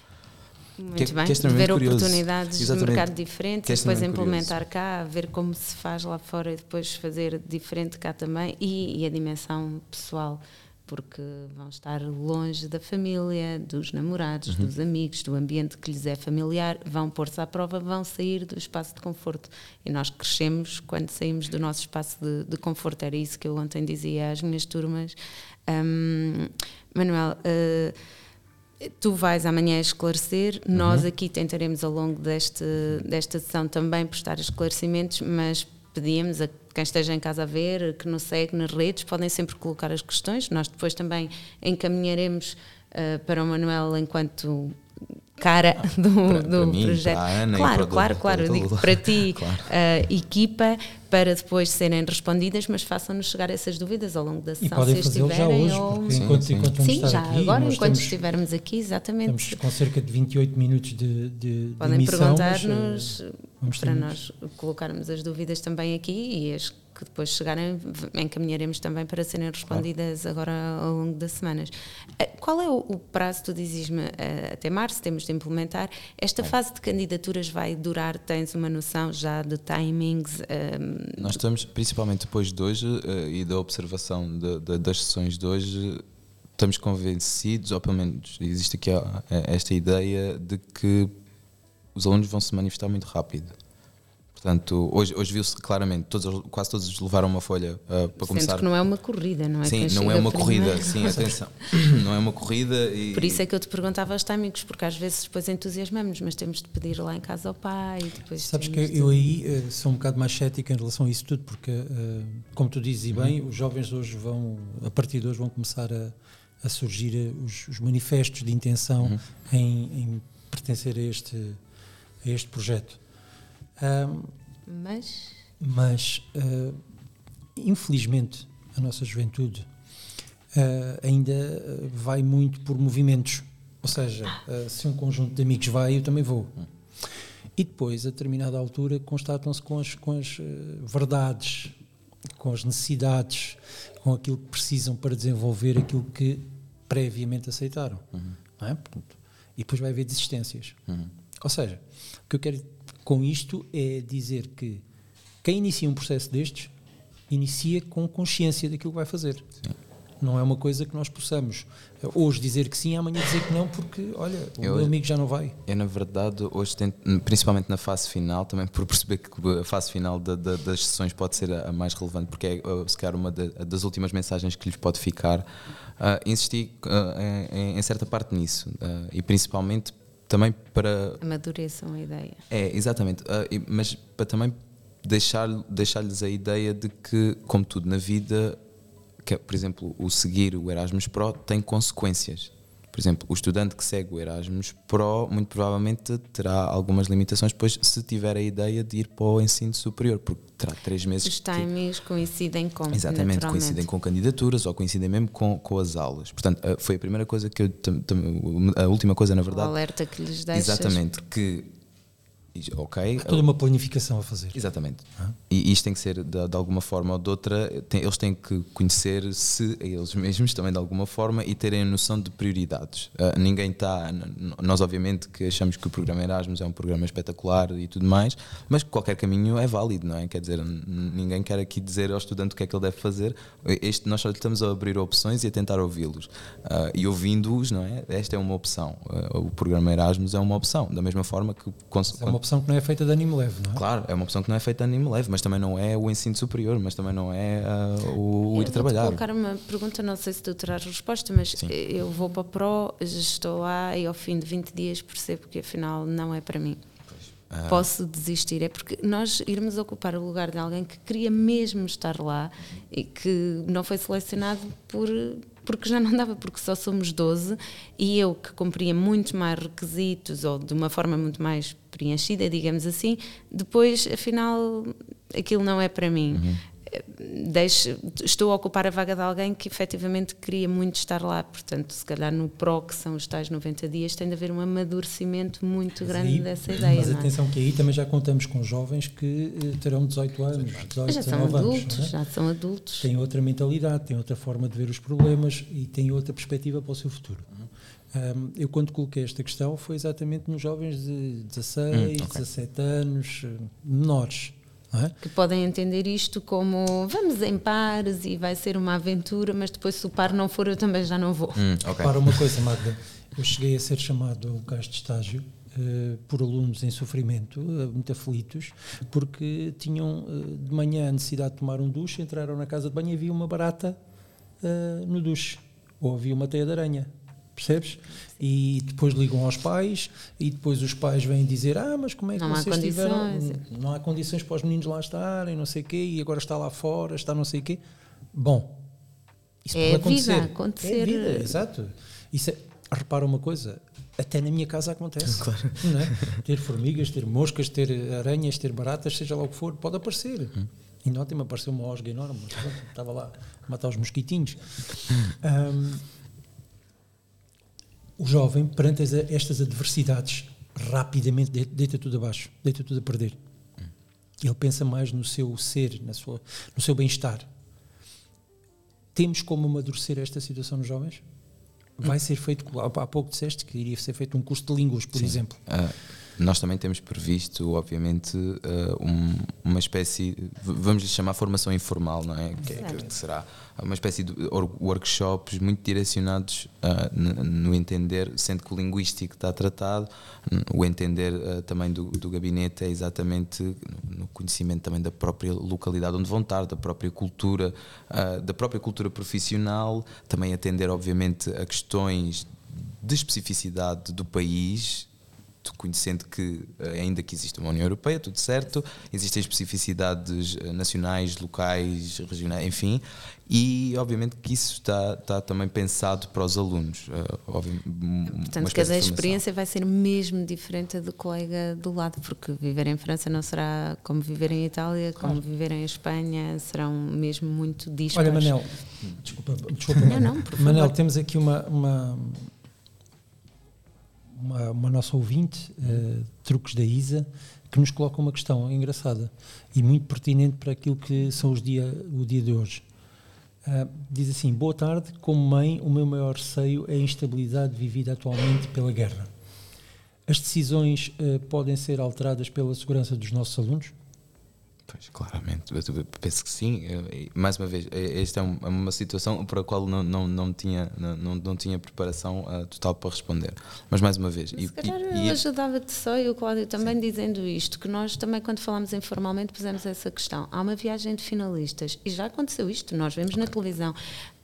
Muito que, bem, que é ver curioso. oportunidades Exatamente. de mercado diferente, é depois implementar curioso. cá, ver como se faz lá fora e depois fazer diferente cá também e, e, a dimensão pessoal, porque vão estar longe da família, dos namorados, uhum. dos amigos, do ambiente que lhes é familiar, vão pôr-se à prova, vão sair do espaço de conforto. E nós crescemos quando saímos do nosso espaço de, de conforto, era isso que eu ontem dizia às minhas turmas. Um, Manuel, uh, Tu vais amanhã esclarecer, uhum. nós aqui tentaremos ao longo deste, desta sessão também prestar esclarecimentos, mas pedíamos a quem esteja em casa a ver, que nos segue nas redes, podem sempre colocar as questões, nós depois também encaminharemos uh, para o Manuel enquanto cara do, para, do para mim, projeto. Para Ana claro, para claro, claro. Eu digo para ti, *laughs* claro. uh, equipa, para depois serem respondidas, mas façam-nos chegar essas dúvidas ao longo da sessão. E podem fazê-lo já hoje, ou... sim, enquanto, sim. enquanto sim, já aqui, agora, enquanto estamos, estivermos aqui, exatamente. Estamos com cerca de 28 minutos de, de Podem perguntar-nos para nós colocarmos as dúvidas também aqui e as que depois chegarem encaminharemos também para serem respondidas claro. agora ao longo das semanas. Eh, qual é o, prazo, tu dizes-me, eh, até março temos de implementar, esta fase de candidaturas vai durar, tens uma noção já de timings? Um... Ehm, Nós estamos, principalmente depois de hoje uh, e da observação de, de, das sessões de hoje, estamos convencidos, ou pelo menos existe aqui esta ideia de que os alunos vão se manifestar muito rápido. Portanto, hoje, hoje viu-se claramente, todos, quase todos levaram uma folha uh, para começar. que não é uma corrida, não é? Sim, não é uma corrida, sim, *laughs* atenção. *clears throat* não é uma corrida. E, Por isso é que eu te perguntava aos timings, porque às vezes depois entusiasmamos, mas temos de pedir lá em casa ao pai. Depois Sabes que de... eu aí uh, sou um bocado mais cético em relação a isso tudo, porque, uh, como tu dizes e bem, uhum. os jovens hoje vão, a partir de hoje, vão começar a, a surgir os, os, manifestos de intenção uhum. em, em pertencer a este, a este projeto. Um, mas. Mas, uh, infelizmente, a nossa juventude uh, ainda vai muito por movimentos. Ou seja, uh, se um conjunto de amigos vai, eu também vou. E depois, a determinada altura, constatam-se com as, com as verdades, com as necessidades, com aquilo que precisam para desenvolver aquilo que previamente aceitaram. Uhum. Não é? E depois vai haver desistências. Uhum. Ou seja, o que eu quero com isto é dizer que quem inicia um processo destes inicia com consciência daquilo que vai fazer. Sim. Não é uma coisa que nós possamos eh, hoje dizer que sim, amanhã dizer que não, porque, olha, o eu, meu amigo já não vai. Eu, na verdade, hoje tento, principalmente na fase final, também por perceber que a fase final da, da, das sessões pode ser a, a, mais relevante, porque é, eh, se calhar, uma das últimas mensagens que lhes pode ficar, uh, insisti uh, em, em, certa parte nisso, uh, e principalmente também para. Amadureçam a ideia. É, exatamente. Uh, mas para também deixar-lhes deixar a ideia de que, como tudo na vida, que, por exemplo, o seguir o Erasmus Pro tem consequências. Por exemplo, o estudante que segue o Erasmus Pro muito provavelmente terá algumas limitações depois se tiver a ideia de ir para o ensino superior, porque terá três meses. Os timings coincidem com. Exatamente, coincidem com candidaturas ou coincidem mesmo com, com as aulas. Portanto, eh, foi a primeira coisa que eu. A última coisa, na verdade. O alerta que lhes deixas. Exatamente, que ok. Há toda uma planificação a fazer. Exatamente. Ah. E isto tem que ser de, de alguma forma ou de outra, tem, eles têm que conhecer-se eles mesmos também de alguma forma e terem a noção de prioridades. Uh, ninguém está. Nós, obviamente, que achamos que o programa Erasmus é um programa espetacular e tudo mais, mas qualquer caminho é válido, não é? Quer dizer, ninguém quer aqui dizer ao estudante o que é que ele deve fazer. Este, nós só estamos a abrir opções e a tentar ouvi-los. Uh, e ouvindo-os, não é? Esta é uma opção. Uh, o programa Erasmus é uma opção, da mesma forma que. É uma opção que não é feita de ânimo leve, não é? Claro, é uma opção que não é feita de ânimo leve, mas também não é o ensino superior, mas também não é uh, o, o ir trabalhar. Vou colocar uma pergunta, não sei se tu terás resposta, mas Sim. eu vou para o Pro, estou lá e ao fim de 20 dias percebo que afinal não é para mim. Posso desistir, é porque nós irmos ocupar o lugar de alguém que queria mesmo estar lá e que não foi selecionado por, porque já não dava, porque só somos 12 e eu que cumpria muito mais requisitos ou de uma forma muito mais preenchida, digamos assim, depois afinal aquilo não é para mim. Uhum. Deixo, estou a ocupar a vaga de alguém que efetivamente queria muito estar lá, portanto, se calhar no PRO, que são os tais 90 dias, tem de haver um amadurecimento muito mas grande aí, dessa ideia. Mas é? atenção que aí também já contamos com jovens que eh, terão 18 anos, 18, já são adultos, anos, é? já são adultos. Têm outra mentalidade, têm outra forma de ver os problemas e têm outra perspectiva para o seu futuro. Um, eu, quando coloquei esta questão, foi exatamente nos jovens de 16, hum, okay. 17 anos, eh, menores é? Que podem entender isto como vamos em pares e vai ser uma aventura, mas depois se o par não for, eu também já não vou. Hum, okay. Para uma coisa, Magda, eu cheguei a ser chamado ao lugares de estágio uh, por alunos em sofrimento, uh, muito aflitos, porque tinham uh, de manhã a necessidade de tomar um duche, entraram na casa de banho e havia uma barata no duche, ou havia uma teia de aranha percebes? E depois ligam aos pais e depois os pais vêm dizer ah, mas como é que não vocês tiveram... condições. Não há condições para os meninos lá estarem, não sei o quê, e agora está lá fora, está não sei o quê. Bom, isso É pode a vida acontecer. a acontecer. É vida, exato. Isso é, repara uma coisa, até na minha casa acontece. *laughs* Não é? Ter formigas, ter moscas, ter aranhas, ter baratas, seja lá o que for, pode aparecer. E ontem me apareceu uma osga enorme, mas pronto, estava lá a matar os mosquitinhos. *laughs* Ahm, o jovem, perante as- estas adversidades, rapidamente de- deita tudo abaixo, deita tudo a perder. Ele pensa mais no seu ser, na sua, no seu bem-estar. Temos como amadurecer esta situação nos jovens? Vai ser feito, há pouco disseste que iria ser feito um curso de línguas, por Sim. exemplo. Ah, nós também temos previsto, obviamente, ah, um- uma espécie, vamos lhe chamar formação informal, não é? Que, é- que será uma espécie de or- workshops muito direcionados n- no entender, sendo que o linguístico está tratado, o entender ah, também do, do gabinete é exatamente no- conhecimento também da própria localidade onde vão estar, da própria cultura, ah, da própria cultura profissional, também atender, obviamente, a questões de especificidade do país, conhecendo que, eh, ainda que existe uma União Europeia, tudo certo, existem especificidades eh, nacionais, locais, regionais, enfim, e obviamente que isso está, está também pensado para os alunos. eh, Portanto, cada experiência vai ser mesmo diferente do colega do lado, porque viver em França não será como viver em Itália, como viver em Espanha, serão mesmo muito dispares. Olha, Manel, desculpa, desculpa Não, Manel. não, por Manel, favor. temos aqui uma, uma, uma, uma nossa ouvinte, eh, Truques da Isa, que nos coloca uma questão engraçada e muito pertinente para aquilo que são os dia, o dia de hoje. Ah, diz assim: Boa tarde, como mãe, o meu maior receio é a instabilidade vivida atualmente pela guerra. As decisões eh, podem ser alteradas pela segurança dos nossos alunos? Pois, claramente, eu penso que sim. Mais uma vez, esta é é uma situação para a qual não, não, não, tinha, não, não, tinha preparação ah, total para responder. Mas mais uma vez. e- Se calhar e- ajudava-te só e o Cláudio também dizendo isto, que nós também quando falámos informalmente pusemos essa questão. Há uma viagem de finalistas e já aconteceu isto, nós vemos na televisão.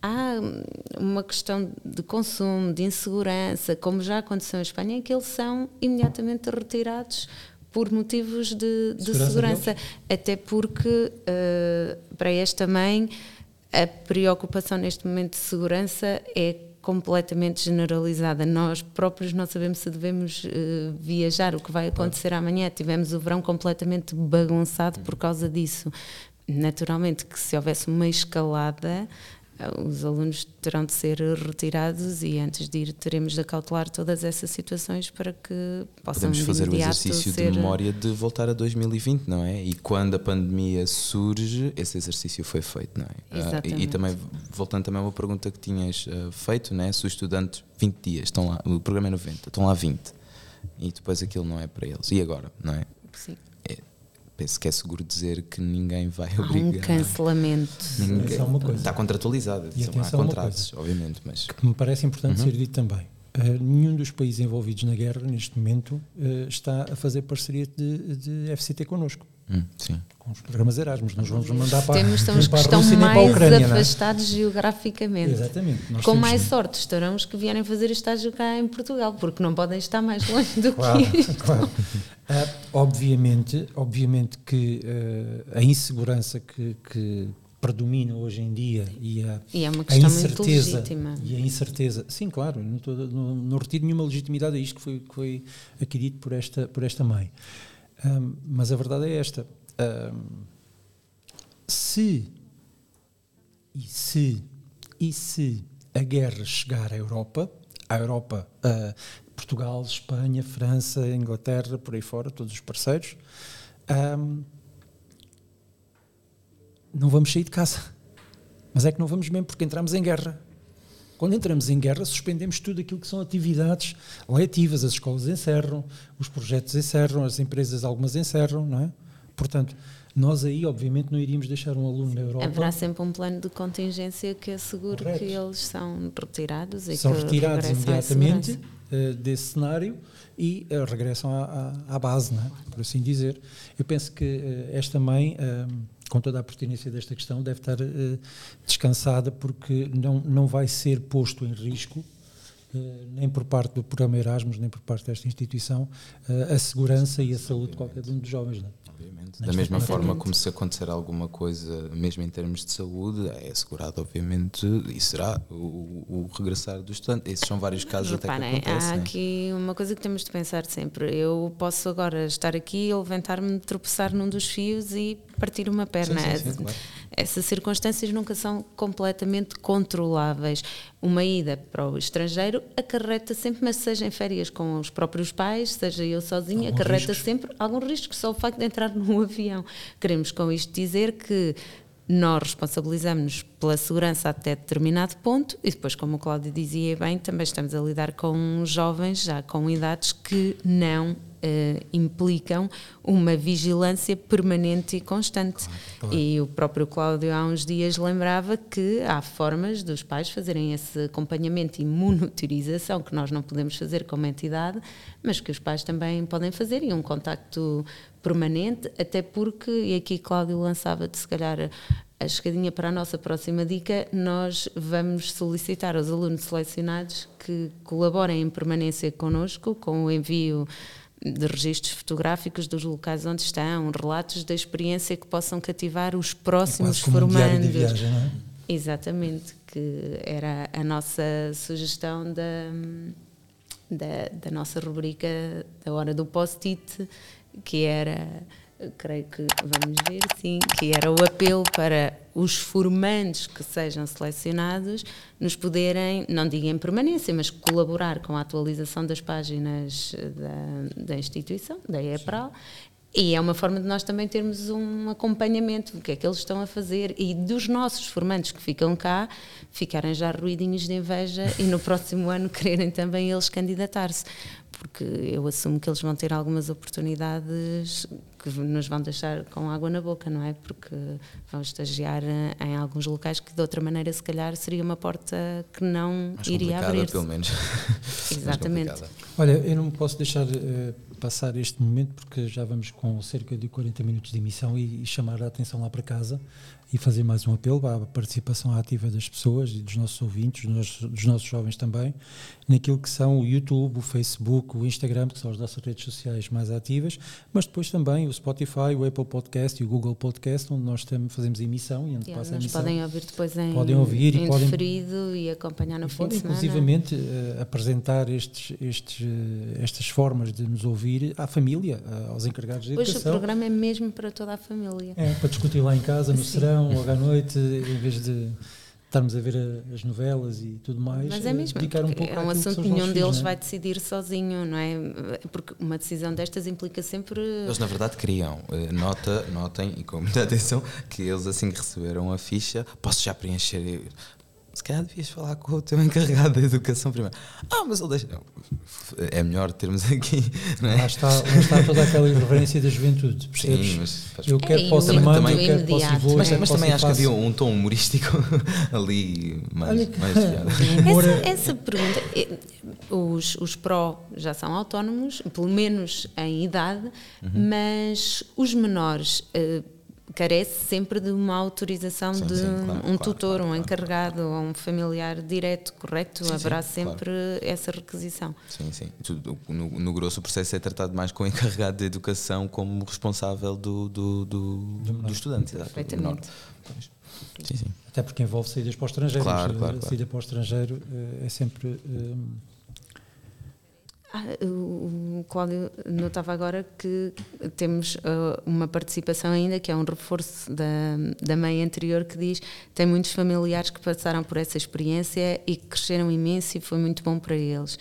Há hum, uma questão de consumo, de insegurança, como já aconteceu em Espanha, em que eles são imediatamente retirados por motivos de, de Segurança segurança. Até porque, eh, para esta mãe, a preocupação neste momento de segurança é completamente generalizada. Nós próprios não sabemos se devemos eh, viajar, o que vai acontecer amanhã. Tivemos o verão completamente bagunçado por causa disso. Naturalmente que se houvesse uma escalada, os alunos terão de ser retirados e antes de ir teremos de acautelar todas essas situações para que possam Podemos de fazer o exercício ser de memória de voltar a 2020, não é? E quando a pandemia surge, esse exercício foi feito, não é? Ah, e- e, também, voltando também a uma pergunta que tinhas ah, feito, não é? Se os estudantes, 20 dias, estão lá, o programa é 90, estão lá 20, e depois aquilo não é para eles. E agora, não é? Sim. Penso que é seguro dizer que ninguém vai Há um obrigar. cancelamento. Ninguém. Está contratualizado, E são- há atenção uma contratos, obviamente, mas que me parece Uhum. importante ser dito também. Uh, nenhum dos países envolvidos na guerra, neste momento, uh, está a fazer parceria de, de FCT connosco, hum, sim. com os programas Erasmus. Nós vamos mandar para, Temos são nem os que para a estão Rússia, mais Ucrânia, é? afastados geograficamente. Exatamente. Nós Com temos- mais sorte estarão os que vierem fazer estágio cá em Portugal, porque não podem estar mais longe do Claro, que isto. *laughs* claro. Ah, obviamente, obviamente que ah, a insegurança que, que predomina hoje em dia e a, E é uma a incerteza legítima. e a incerteza, sim, claro, não, estou, não, não retiro nenhuma legitimidade a isto que foi, que foi aqui dito por esta, por esta mãe. Mas a verdade é esta: ahm, se e se e se a guerra chegar à Europa, à Europa, a Portugal, Espanha, França, Inglaterra, por aí fora, todos os parceiros, ahm, não vamos sair de casa. Mas é que não vamos mesmo porque entramos em guerra. Quando entramos em guerra, suspendemos tudo aquilo que são atividades letivas, as escolas encerram, os projetos encerram, as empresas algumas encerram, não é? Portanto, nós aí, obviamente, não iríamos deixar um aluno na Europa. Haverá sempre um plano de contingência que assegure Correto. que eles são retirados e são que retirados imediatamente eh, desse cenário e eh, regressam à, à- à base, não é? por assim dizer. Eu penso que eh, esta mãe, com toda a pertinência desta questão, deve estar eh, descansada porque não, não vai ser posto em risco nem por parte do programa Erasmus, nem por parte desta instituição, a segurança e a saúde de qualquer um dos jovens. Não é? Obviamente. Da mesma forma como se acontecer alguma coisa, mesmo em termos de saúde, é assegurado, obviamente, e será o, o regressar do estudante. Esses são vários casos Reparem, até que acontecem. Há aqui uma coisa que temos de pensar sempre. Eu posso agora estar aqui, levantar-me, tropeçar num dos fios e partir uma perna. Sim, sim, sim, claro. Essas circunstâncias nunca são completamente controláveis. Uma ida para o estrangeiro acarreta sempre, mas seja em férias com os próprios pais, seja eu sozinha, algum acarreta riscos. sempre algum risco, só o facto de entrar *laughs* num avião. Queremos com isto dizer que nós responsabilizamos-nos pela segurança até determinado ponto e depois, como o Cláudio dizia bem, também estamos a lidar com jovens já com idades que não Uh, implicam uma vigilância permanente e constante. Claro, claro. E o próprio Cláudio há uns dias lembrava que há formas dos pais fazerem esse acompanhamento e monitorização que nós não podemos fazer como entidade, mas que os pais também podem fazer e um contacto permanente, até porque, e aqui Cláudio lançava-te se calhar a chegadinha para a nossa próxima dica, nós vamos solicitar aos alunos selecionados que colaborem em permanência connosco com o envio de registros fotográficos dos locais onde estão, relatos da experiência que possam cativar os próximos é formandos. Um viagem, não é? Exatamente, que era a nossa sugestão da, da, da nossa rubrica da hora do post-it que era, creio que vamos ver, sim, que era o apelo para os formandos que sejam selecionados nos poderem, não digo em permanência, mas colaborar com a atualização das páginas da, da instituição, da EPRAL, e é uma forma de nós também termos um acompanhamento do que é que eles estão a fazer e dos nossos formandos que ficam cá ficarem já ruidinhos de inveja e no *laughs* próximo ano quererem também eles candidatar-se porque eu assumo que eles vão ter algumas oportunidades que nos vão deixar com água na boca, não é? Porque vão estagiar em alguns locais que de outra maneira se calhar seria uma porta que não Mais iria abrir. pelo menos. *laughs* Exatamente. Olha, eu não posso deixar uh, passar este momento porque já vamos com cerca de 40 minutos de emissão e, e chamar a atenção lá para casa e fazer mais um apelo à participação ativa das pessoas e dos nossos ouvintes, dos nossos, dos nossos, jovens também, naquilo que são o YouTube, o Facebook, o Instagram, que são as nossas redes sociais mais ativas, mas depois também o Spotify, o Apple Podcast e o Google Podcast, onde nós temos, fazemos emissão e onde passa a emissão. podem ouvir depois em, podem ouvir em e podem, e acompanhar no e fim podem, de semana. inclusivamente, uh, apresentar estes, estes, uh, estas formas de nos ouvir à família, uh, aos encarregados de educação. Hoje o programa é mesmo para toda a família. É, para discutir lá em casa, no Sim. Serão, logo à noite, em vez de estarmos a ver a, as novelas e tudo mais. Mas é mesmo, dedicar um pouco é um assunto que nenhum deles é? vai decidir sozinho, não é? Porque uma decisão destas implica sempre. Eles na verdade queriam. Eh, nota, notem e com muita *laughs* atenção que eles assim que receberam a ficha, posso já preencher se calhar devias falar com o teu *laughs* encarregado da educação primeiro. Ah, mas ele deixa. É melhor termos aqui. Não é? lá, está, lá está toda aquela irreverência da juventude. Percebes? Sim, mas faz... Eu quero é, posso ir mando, eu quero posso. Mas, mas também acho que havia um tom humorístico *laughs* ali mais, Olha, mais essa, essa pergunta. Eh, os, os pró já são autónomos, pelo menos em idade, uhum. mas os menores. Uh, carece sempre de uma autorização sim, de sim, claro, um claro, tutor, claro, um encarregado ou um familiar direto, correto? Sim, Haverá sempre essa requisição. Sim, sim. No, no, grosso, o processo é tratado mais com o encarregado de educação como responsável do, do, do, do estudante. Perfeitamente. Sim, sim. Até porque envolve saídas para o estrangeiro. Claro, claro, claro. Saída para o estrangeiro eh, é sempre. Um, ah, o Cláudio notava agora que temos uh, uma participação ainda, que é um reforço da, da mãe anterior, que diz tem muitos familiares que passaram por essa experiência e que cresceram imenso e foi muito bom para eles.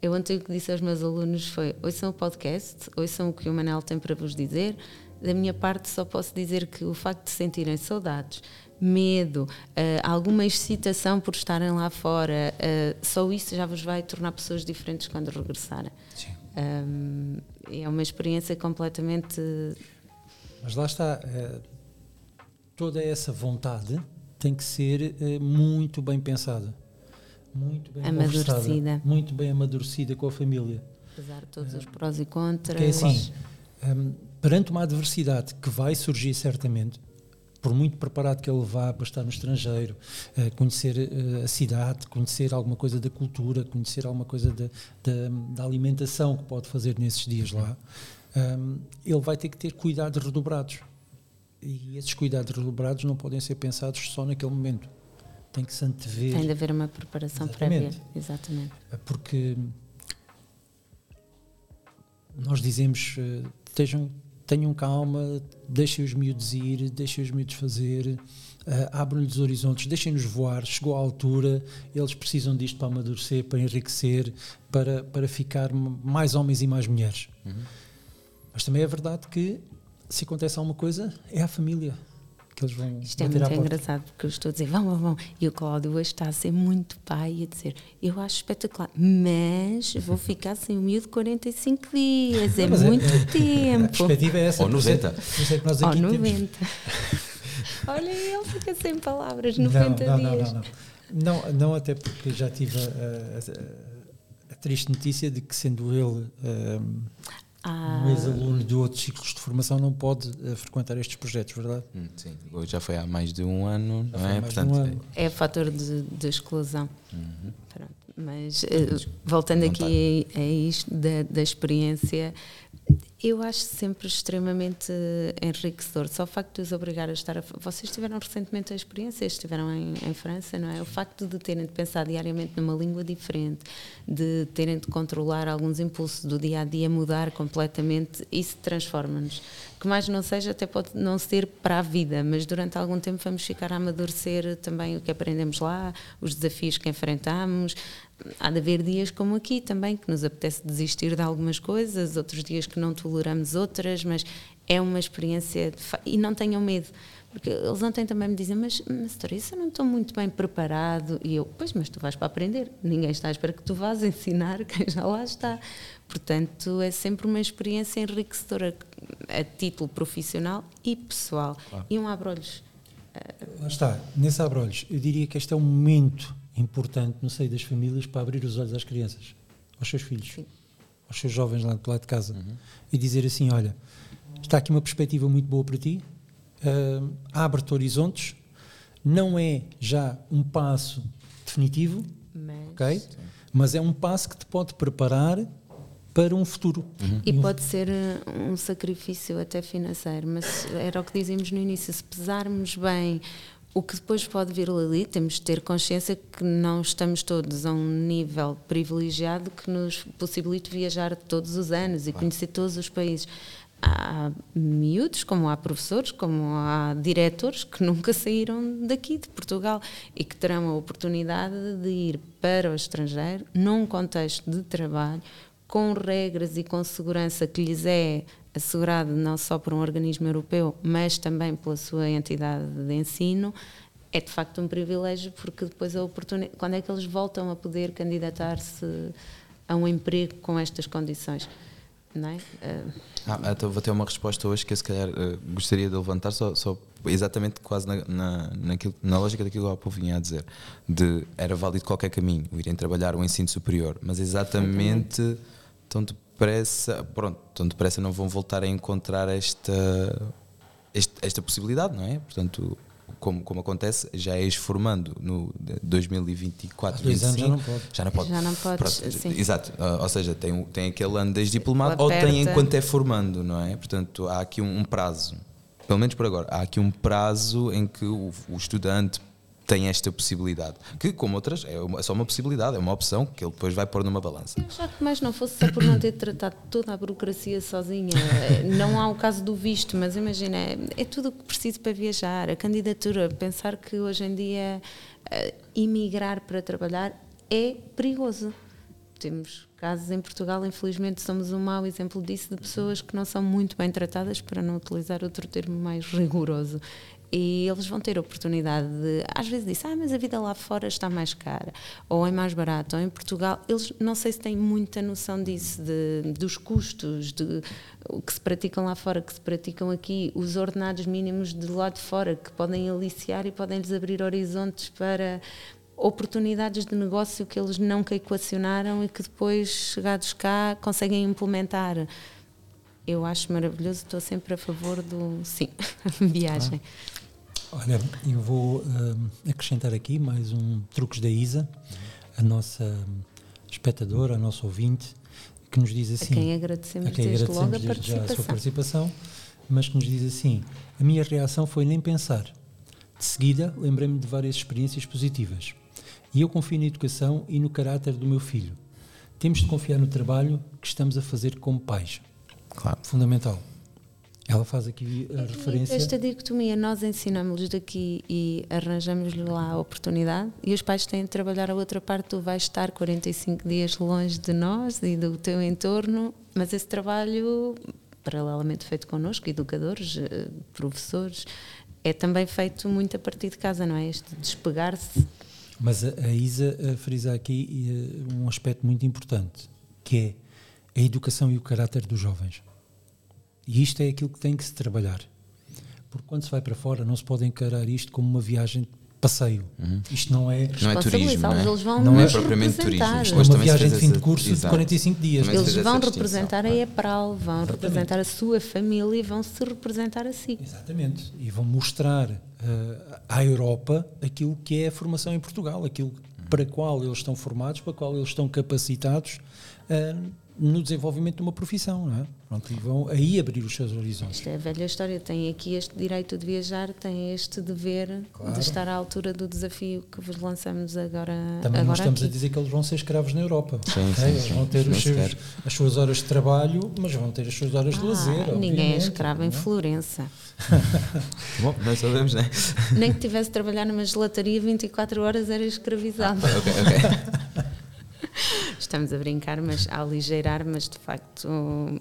Eu ontem o que disse aos meus alunos foi: ouçam o podcast, ouçam o que o Manel tem para vos dizer. Da minha parte, só posso dizer que o facto de sentirem saudades, medo, uh, alguma excitação por estarem lá fora, uh, só isso já vos vai tornar pessoas diferentes quando regressarem. Sim. Um, é uma experiência completamente. Mas lá está, toda essa vontade tem que ser muito bem pensada, muito bem amadurecida, muito bem amadurecida com a família. Apesar de todos os prós e contras. Porque é assim, um, perante uma adversidade que vai surgir certamente, por muito preparado que ele vá para estar no estrangeiro, uh, conhecer uh, a cidade, conhecer alguma coisa da cultura, conhecer alguma coisa da, da, da alimentação que pode fazer nesses dias lá, um, ele vai ter que ter cuidados redobrados. E esses cuidados redobrados não podem ser pensados só naquele momento. Tem que se antever. Tem de haver uma preparação Exatamente. prévia. Exatamente. Porque nós dizemos, estejam tenham calma, deixem os miúdos ir, deixem os miúdos fazer, uh, abram-lhes os horizontes, deixem-nos voar, chegou a altura, eles precisam disto para amadurecer, para enriquecer, para, para ficar mais homens e mais mulheres. Uhum. Mas também é verdade que se acontece alguma coisa, é a família que eles vão Isto é muito engraçado, porque eu estou a dizer, vão, vão, e o Cláudio hoje está a ser muito pai e a dizer, eu acho espetacular, mas vou ficar sem o miúdo 45 dias, é Não, muito é, tempo. A perspectiva é essa. Ou 90. É Ou 90. *laughs* Olha, ele fica sem palavras, 90 não, não, dias. Não, não, não. não, até porque já tive a, a, a, triste notícia de que sendo ele... Um, ah. Um ex-aluno de outros ciclos de formação não pode uh, frequentar estes projetos, verdade? Hum, sim, já foi há mais de um ano, já não é? Portanto, um ano. É fator de, de exclusão. Uhum. Mas uh, voltando aqui a, a isto da, da experiência, eu acho sempre extremamente enriquecedor. Só o facto de os obrigar a estar. A, vocês tiveram recentemente a experiência, estiveram em, em, França, não é? O facto de terem de pensar diariamente numa língua diferente, de terem de controlar alguns impulsos do dia a dia, mudar completamente, isso transforma-nos. Que mais não seja, até pode não ser para a vida, mas durante algum tempo vamos ficar a amadurecer também o que aprendemos lá, os desafios que enfrentamos, há de haver dias como aqui também que nos apetece desistir de algumas coisas, outros dias que não toleramos outras, mas é uma experiência e não tenham medo. Porque eles ontem também me dizem, mas, mas isso eu não estou muito bem preparado. E eu, pois, mas tu vais para aprender. Ninguém está à espera que tu vás ensinar *laughs* quem já lá está. Portanto, é sempre uma experiência enriquecedora a título profissional e pessoal. Claro. E um abrolhos. Lá está, nesse abrolhos, eu diria que este é um momento importante no seio das famílias para abrir os olhos às crianças, aos seus filhos, Sim. Aos seus jovens lá do lado de casa uhum. e dizer assim: olha, está aqui uma perspectiva muito boa para ti, uh, abre-te horizontes, não é já um passo definitivo, mas, okay? mas é um passo que te pode preparar para um futuro. Uhum. E pode ser eh, um sacrifício até financeiro, mas era o que dizíamos no início, se pesarmos bem o que depois pode vir ali, temos de ter consciência que não estamos todos a um nível privilegiado que nos possibilite viajar todos os anos e conhecer todos os países. Há miúdos, como há professores, como há diretores que nunca saíram daqui, de Portugal, e que terão a oportunidade de ir para o estrangeiro, num contexto de trabalho, com regras e com segurança que lhes é assegurado não só por um organismo europeu, mas também pela sua entidade de ensino, é de facto um privilégio porque depois a oportunidade, quando é que eles voltam a poder candidatar-se a um emprego com estas condições? Não é? Uh... Ah, então vou ter uma resposta hoje que eu se calhar uh, gostaria de levantar só, só exatamente quase na, na, naquilo, na lógica daquilo que o Apo vinha a dizer de era válido qualquer caminho, irem trabalhar o ensino superior, mas exatamente, exatamente. tão depressa, pronto, tão depressa não vão voltar a encontrar esta, esta, esta possibilidade, não é? Portanto, como, como acontece, já és formando no 2024, dois 25, anos já não pode. Já não pode. Já não pode Pronto, exato. Uh, ou seja, tem, tem aquele ano desde diplomado ou tem enquanto é formando, não é? Portanto, há aqui um, um prazo. Pelo menos por agora, há aqui um prazo em que o, o estudante tem esta possibilidade. Que, como outras, é, é, só uma possibilidade, é uma opção que ele depois vai pôr numa balança. Já que mais não fosse só por não ter tratado toda a burocracia sozinha. Não há o caso do visto, mas imagina, é, tudo o que preciso para viajar. A candidatura, pensar que hoje em dia uh, imigrar para trabalhar é perigoso. Temos casos em Portugal, infelizmente, somos um mau exemplo disso, de pessoas que não são muito bem tratadas, para não utilizar outro termo mais rigoroso e eles vão ter a oportunidade de, às vezes diz, ah, mas a vida lá fora está mais cara, ou é mais barato, ou em Portugal, eles não sei se têm muita noção disso, de, dos custos, de o que se praticam lá fora, que se praticam aqui, os ordenados mínimos de lá de fora, que podem aliciar e podem lhes abrir horizontes para oportunidades de negócio que eles nunca equacionaram e que depois, chegados cá, conseguem implementar. Eu acho maravilhoso, estou sempre a favor do sim, *laughs* viagem. Ah. Olha, eu vou um, acrescentar aqui mais um truques da Isa, a nossa espectadora, a nossa ouvinte, que nos diz assim. A quem agradecemos, a quem desde agradecemos logo a participação. a sua participação, mas que nos diz assim: a minha reação foi nem pensar. De seguida, lembrei-me de várias experiências positivas. E eu confio na educação e no caráter do meu filho. Temos de confiar no trabalho que estamos a fazer como pais. Claro. Fundamental. Ela faz aqui a referência. Esta dicotomia, nós ensinamos-lhes daqui e arranjamos-lhe lá a oportunidade, e os pais têm de trabalhar a outra parte. Tu vais estar 45 dias longe de nós e do teu entorno, mas esse trabalho, paralelamente feito connosco, educadores, eh, professores, é também feito muito a partir de casa, não é? Este despegar-se. Mas a, a Isa a frisa aqui eh, um aspecto muito importante, que é a educação e o caráter dos jovens. E isto é aquilo que tem que se trabalhar. Porque quando se vai para fora, não se pode encarar isto como uma viagem de passeio. Uhum. Isto não é. Não é turismo. Não é, eles vão não é propriamente turismo. Isto é uma viagem de fim de curso Exato. de 45 dias. Também eles vão representar a EPRAL, vão Exatamente. representar a sua família e vão se representar a si. Exatamente. E vão mostrar uh, à Europa aquilo que é a formação em Portugal, aquilo para qual eles estão formados, para qual eles estão capacitados. Uh, no desenvolvimento de uma profissão, não é? Pronto, e vão aí abrir os seus horizontes. Isto é a velha história, tem aqui este direito de viajar, tem este dever claro. de estar à altura do desafio que vos lançamos agora Também agora não estamos aqui. a dizer que eles vão ser escravos na Europa. Sim, sim, eles vão ter seus, as suas horas de trabalho, mas vão ter as suas horas ah, de lazer. Ninguém é escravo em é? Florença. *laughs* Bom, nós sabemos, não é? Nem que tivesse de trabalhar numa gelataria 24 horas era escravizado. Ah, ok, ok. *laughs* Estamos a brincar, mas a aligeirar, mas de facto,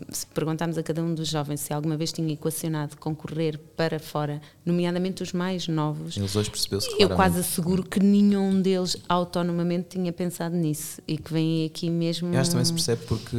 se perguntarmos a cada um dos jovens se alguma vez tinha equacionado concorrer para fora, nomeadamente os mais novos, eles hoje percebeu-se Eu quase asseguro que nenhum deles autonomamente tinha pensado nisso e que vem aqui mesmo. Eu acho que também se percebe porque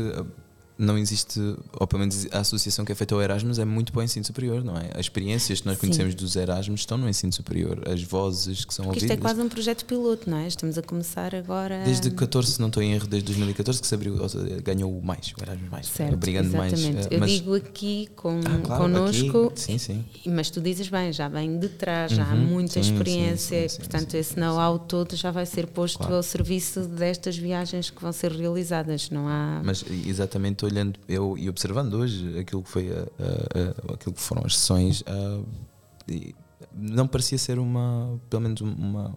não existe, ou pelo menos a associação que é feita ao Erasmus é muito para o ensino superior, não é? As experiências que nós Sim. conhecemos dos Erasmus estão no ensino superior, as vozes que são Porque ouvidas. Isto é quase um projeto piloto, não é? Estamos a começar agora. Desde 14, se não estou em erro, desde 2014 que se abriu, ou seja, ganhou mais, o Erasmus mais, certo, brigando exatamente. mais. Eu mas... digo aqui com, ah, claro, connosco, aqui, sim, sim. mas tu dizes bem, já vem de trás, já uhum, há muita sim, experiência, sim, portanto esse know-how todo já vai ser posto claro. ao serviço destas viagens que vão ser realizadas, não há. Mas exatamente olhando, eu observando hoje aquilo que, foi a, a, a, aquilo que foram as sessões, não parecia ser uma, pelo menos uma,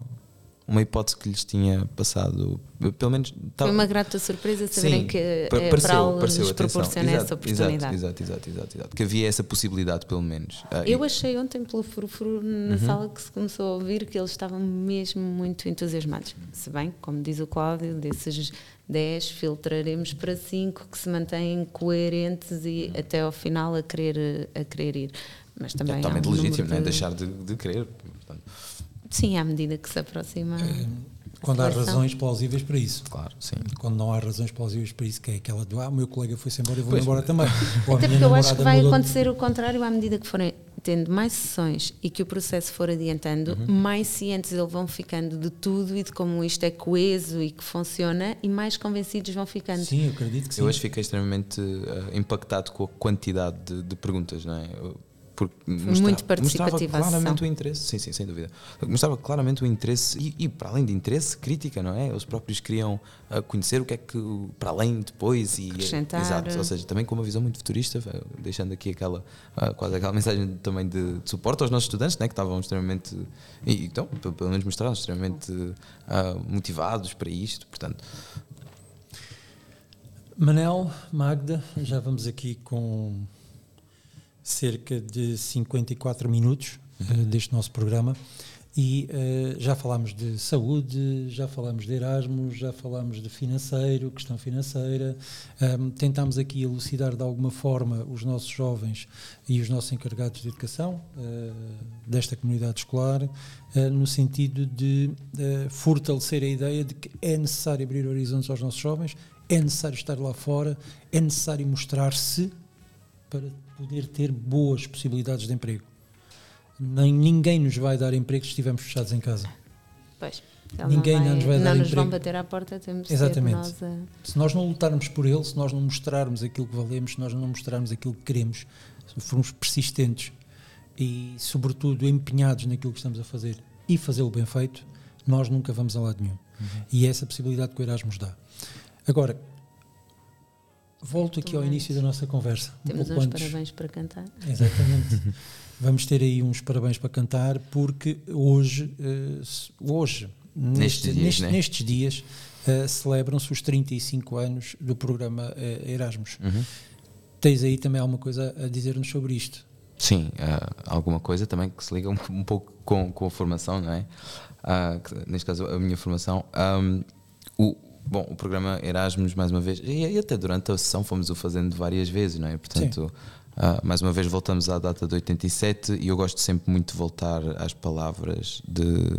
uma hipótese que lhes tinha passado, pelo menos... Foi uma grata surpresa saberem Sim, que a pareceu, pareceu, lhes proporciona exato, essa oportunidade. Exato, exato, exato, exato, que havia essa possibilidade pelo menos. Ah, Eu achei ontem pelo furfuro na uhum. sala que se começou a ouvir que eles estavam mesmo muito entusiasmados. Se bem, como diz o Cláudio, desses 10 filtraremos para 5 que se mantêm coerentes e até ao final a querer, a querer ir. Mas também é totalmente legítimo, de... não é? Deixar de, de querer. Portanto. Sim, à medida que se aproxima. É, quando há razões plausíveis para isso. Claro, sim. Quando não há razões plausíveis para isso, que é aquela do ah, o meu colega foi-se embora, eu vou pois, embora também. Até porque eu acho que vai acontecer o contrário à medida que forem tendo mais sessões e que o processo for adiantando, uhum. mais cientes eles vão ficando de tudo e de como isto é coeso e que funciona e mais convencidos vão ficando. Sim, eu acredito que sim. Eu hoje fiquei extremamente uh, impactado com a quantidade de, de perguntas, não é? Eu, porque mostrava, muito participativa mostrava claramente o interesse, sim, sim, sem dúvida. Mostrava claramente o interesse e, e, para além de interesse, crítica, não é? Eles próprios queriam uh, conhecer o que é que para além depois e Acrescentar. exato, ou seja, também com uma visão muito futurista, deixando aqui aquela uh, quase aquela *laughs* mensagem também de, de, suporte aos nossos estudantes, né, que estavam extremamente e então, pelo menos mostraram extremamente uh, motivados para isto, portanto. Manel, Magda, já vamos aqui com cerca de 54 minutos uh, deste nosso programa. E uh, já falámos de saúde, já falámos de Erasmus, já falámos de financeiro, questão financeira, um, tentámos aqui elucidar de alguma forma os nossos jovens e os nossos encarregados de educação uh, desta comunidade escolar, uh, no sentido de fortalecer a ideia de que é necessário abrir horizontes aos nossos jovens, é necessário estar lá fora, é necessário mostrar-se para poder ter boas possibilidades de emprego. Nem, ninguém nos vai dar emprego se estivermos fechados em casa. Pois. Ninguém não, vai, nos vai não dar nos emprego. vão bater à porta, temos Exatamente. Nós a... Se nós não lutarmos por ele, se nós não mostrarmos aquilo que valemos, se nós não mostrarmos aquilo que queremos, se formos persistentes e, sobretudo, empenhados naquilo que estamos a fazer e fazê-lo bem feito, nós nunca vamos a lado nenhum. Uhum. E é essa possibilidade que o Erasmus dá. Agora, volto aqui ao início da nossa conversa. Temos um uns antes. parabéns para cantar. Exatamente. *laughs* Vamos ter aí uns parabéns para cantar, porque hoje, uh, hoje nestes, dias, né? nestes dias uh, celebram-se os 35 anos do programa uh, Erasmus. Uhum. Tens aí também alguma coisa a dizer-nos sobre isto? Sim, alguma coisa também que se liga um, um pouco com, com a formação, não é? Que, neste caso, a minha formação. Um, o, bom, o programa Erasmus, mais uma vez, e, e, até durante a sessão fomos o fazendo várias vezes, não é? Portanto. Uh, mais uma vez voltamos à data de 87 e eu gosto sempre muito de voltar às palavras de.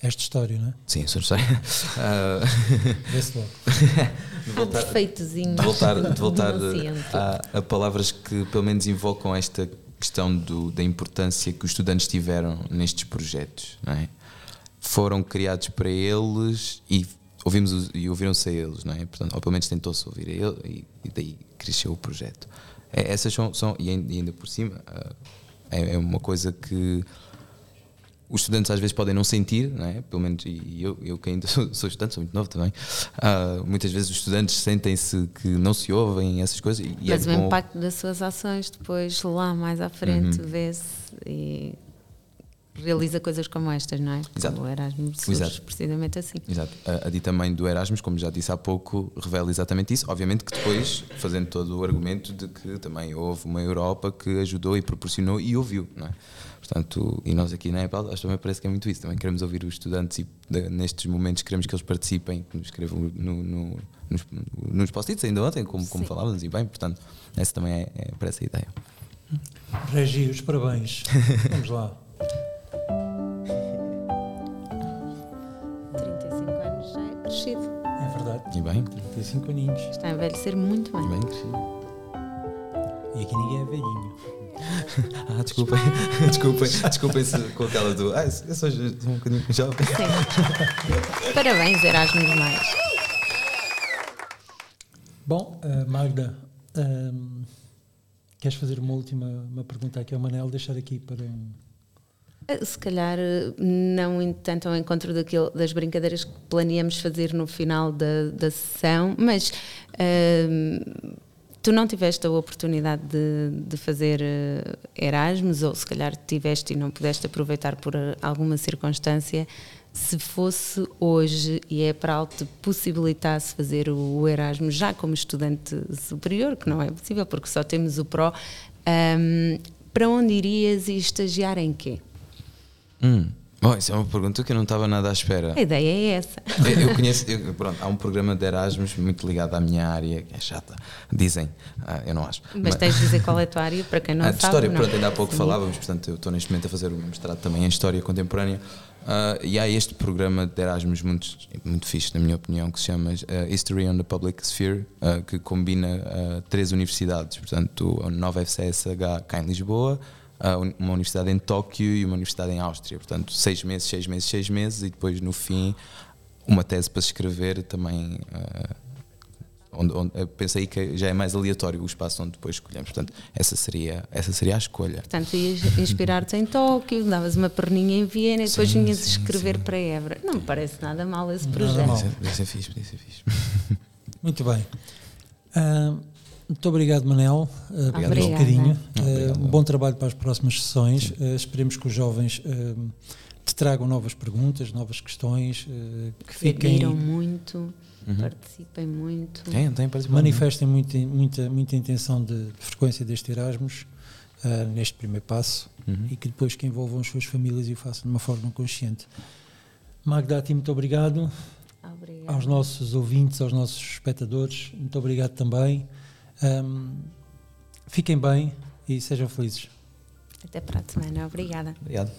Esta história, não é? Sim, essa história. Uh, *laughs* Vê-se logo. *laughs* de voltar, Perfeitozinho. De voltar, de voltar *laughs* a, a, palavras que pelo menos invocam esta questão do, da importância que os estudantes tiveram nestes projetos, não é? Foram criados para eles e ouvimos e ouviram-se a eles, não é? Portanto, ou pelo menos tentou-se ouvir a ele e, e daí cresceu o projeto. É, essas são, são e ainda por cima, uh, é, é, uma coisa que os estudantes às vezes podem não sentir, não é? pelo menos e eu, eu que ainda *laughs* sou, sou estudante, sou muito novo também, uh, muitas vezes os estudantes sentem-se que não se ouvem essas coisas. E é Mas é o bom... impacto das suas ações depois lá mais à frente uhum. vê-se e realiza coisas como estas, não é? Exato. O Erasmus surge Exato. precisamente assim. Exato. A, a dita mãe do Erasmus, como já disse há pouco, revela exatamente isso. Obviamente que depois, fazendo todo o argumento de que também houve uma Europa que ajudou e proporcionou e ouviu, não é? Portanto, e nós aqui na Apple, acho que também parece que é muito isso. Também queremos ouvir os estudantes e de, nestes momentos queremos que eles participem, que nos escrevam no, no, nos, nos post-its ainda ontem, como, como falávamos, e bem, portanto, essa também é, é, parece a ideia. Regi, os parabéns. *laughs* Vamos lá. E bem. 35 aninhos. Está a envelhecer muito bem. bem crescido. E aqui ninguém é velhinho. *laughs* ah, desculpem, desculpem, desculpem se com aquela do. Ah, eu sou um bocadinho jovem. Sim. Parabéns, Erasmus Mais. Bom, uh, Magda, um, queres fazer uma última uma pergunta aqui ao Manel? Deixar aqui para. Eh, se calhar não tanto ao encontro daquilo, das brincadeiras que planeamos fazer no final da, da sessão, mas uh, tu não tiveste a oportunidade de, de fazer uh, Erasmus, ou se calhar tiveste e não pudeste aproveitar por alguma circunstância. Se fosse hoje e é para algo te possibilitasse fazer o, o Erasmus já como estudante superior, que não é possível porque só temos o Pro, um, para onde irias e estagiar em quê? Hum. Bom, isso é uma pergunta que eu não estava nada à espera. A ideia é essa. Eu, eu conheço, eu, pronto, há um programa de Erasmus muito ligado à minha área, que é chata, dizem, ah, eu não acho. Mas, Mas, tens de dizer qual é a tua área, para quem não *laughs* a sabe. História, não. pronto, ainda há pouco Sim. falávamos, portanto, eu estou neste momento a fazer o meu mestrado também em História Contemporânea. Uh, e há este programa de Erasmus muito, muito fixe, na minha opinião, que se chama uh, History on the Public Sphere, uh, que combina três universidades, portanto, a Nova FCSH cá em Lisboa, uma universidade em Tóquio e uma universidade em Áustria. Portanto, seis meses, seis meses, seis meses e depois no fim uma tese para se escrever também. Uh, onde, onde, pensei que já é mais aleatório o espaço onde depois escolhemos. Portanto, essa seria, essa seria a escolha. Portanto, ias inspirar-te em Tóquio, davas uma perninha em Viena e depois vinhas escrever sim. para Évora. Não me parece nada mal esse nada projeto. Mal. Podia ser fixe, podia ser fixe. Muito bem. Uh, *laughs* muito obrigado, Manel, uh, pelo carinho. Uh, um bom trabalho para as próximas sessões. Uh, esperemos que os jovens te tragam novas perguntas, novas questões, que fiquem. muito, uhum. participem muito. Tem, tem Manifestem muita, muita, muita intenção de, de frequência deste Erasmus neste primeiro passo uhum. e que depois que envolvam as suas famílias e o façam de uma forma consciente. Magda, a ti muito obrigado. Obrigada. Aos nossos ouvintes, aos nossos espectadores, muito obrigado também. Um, fiquem bem e sejam felizes. Até para a semana. Obrigada. Obrigado.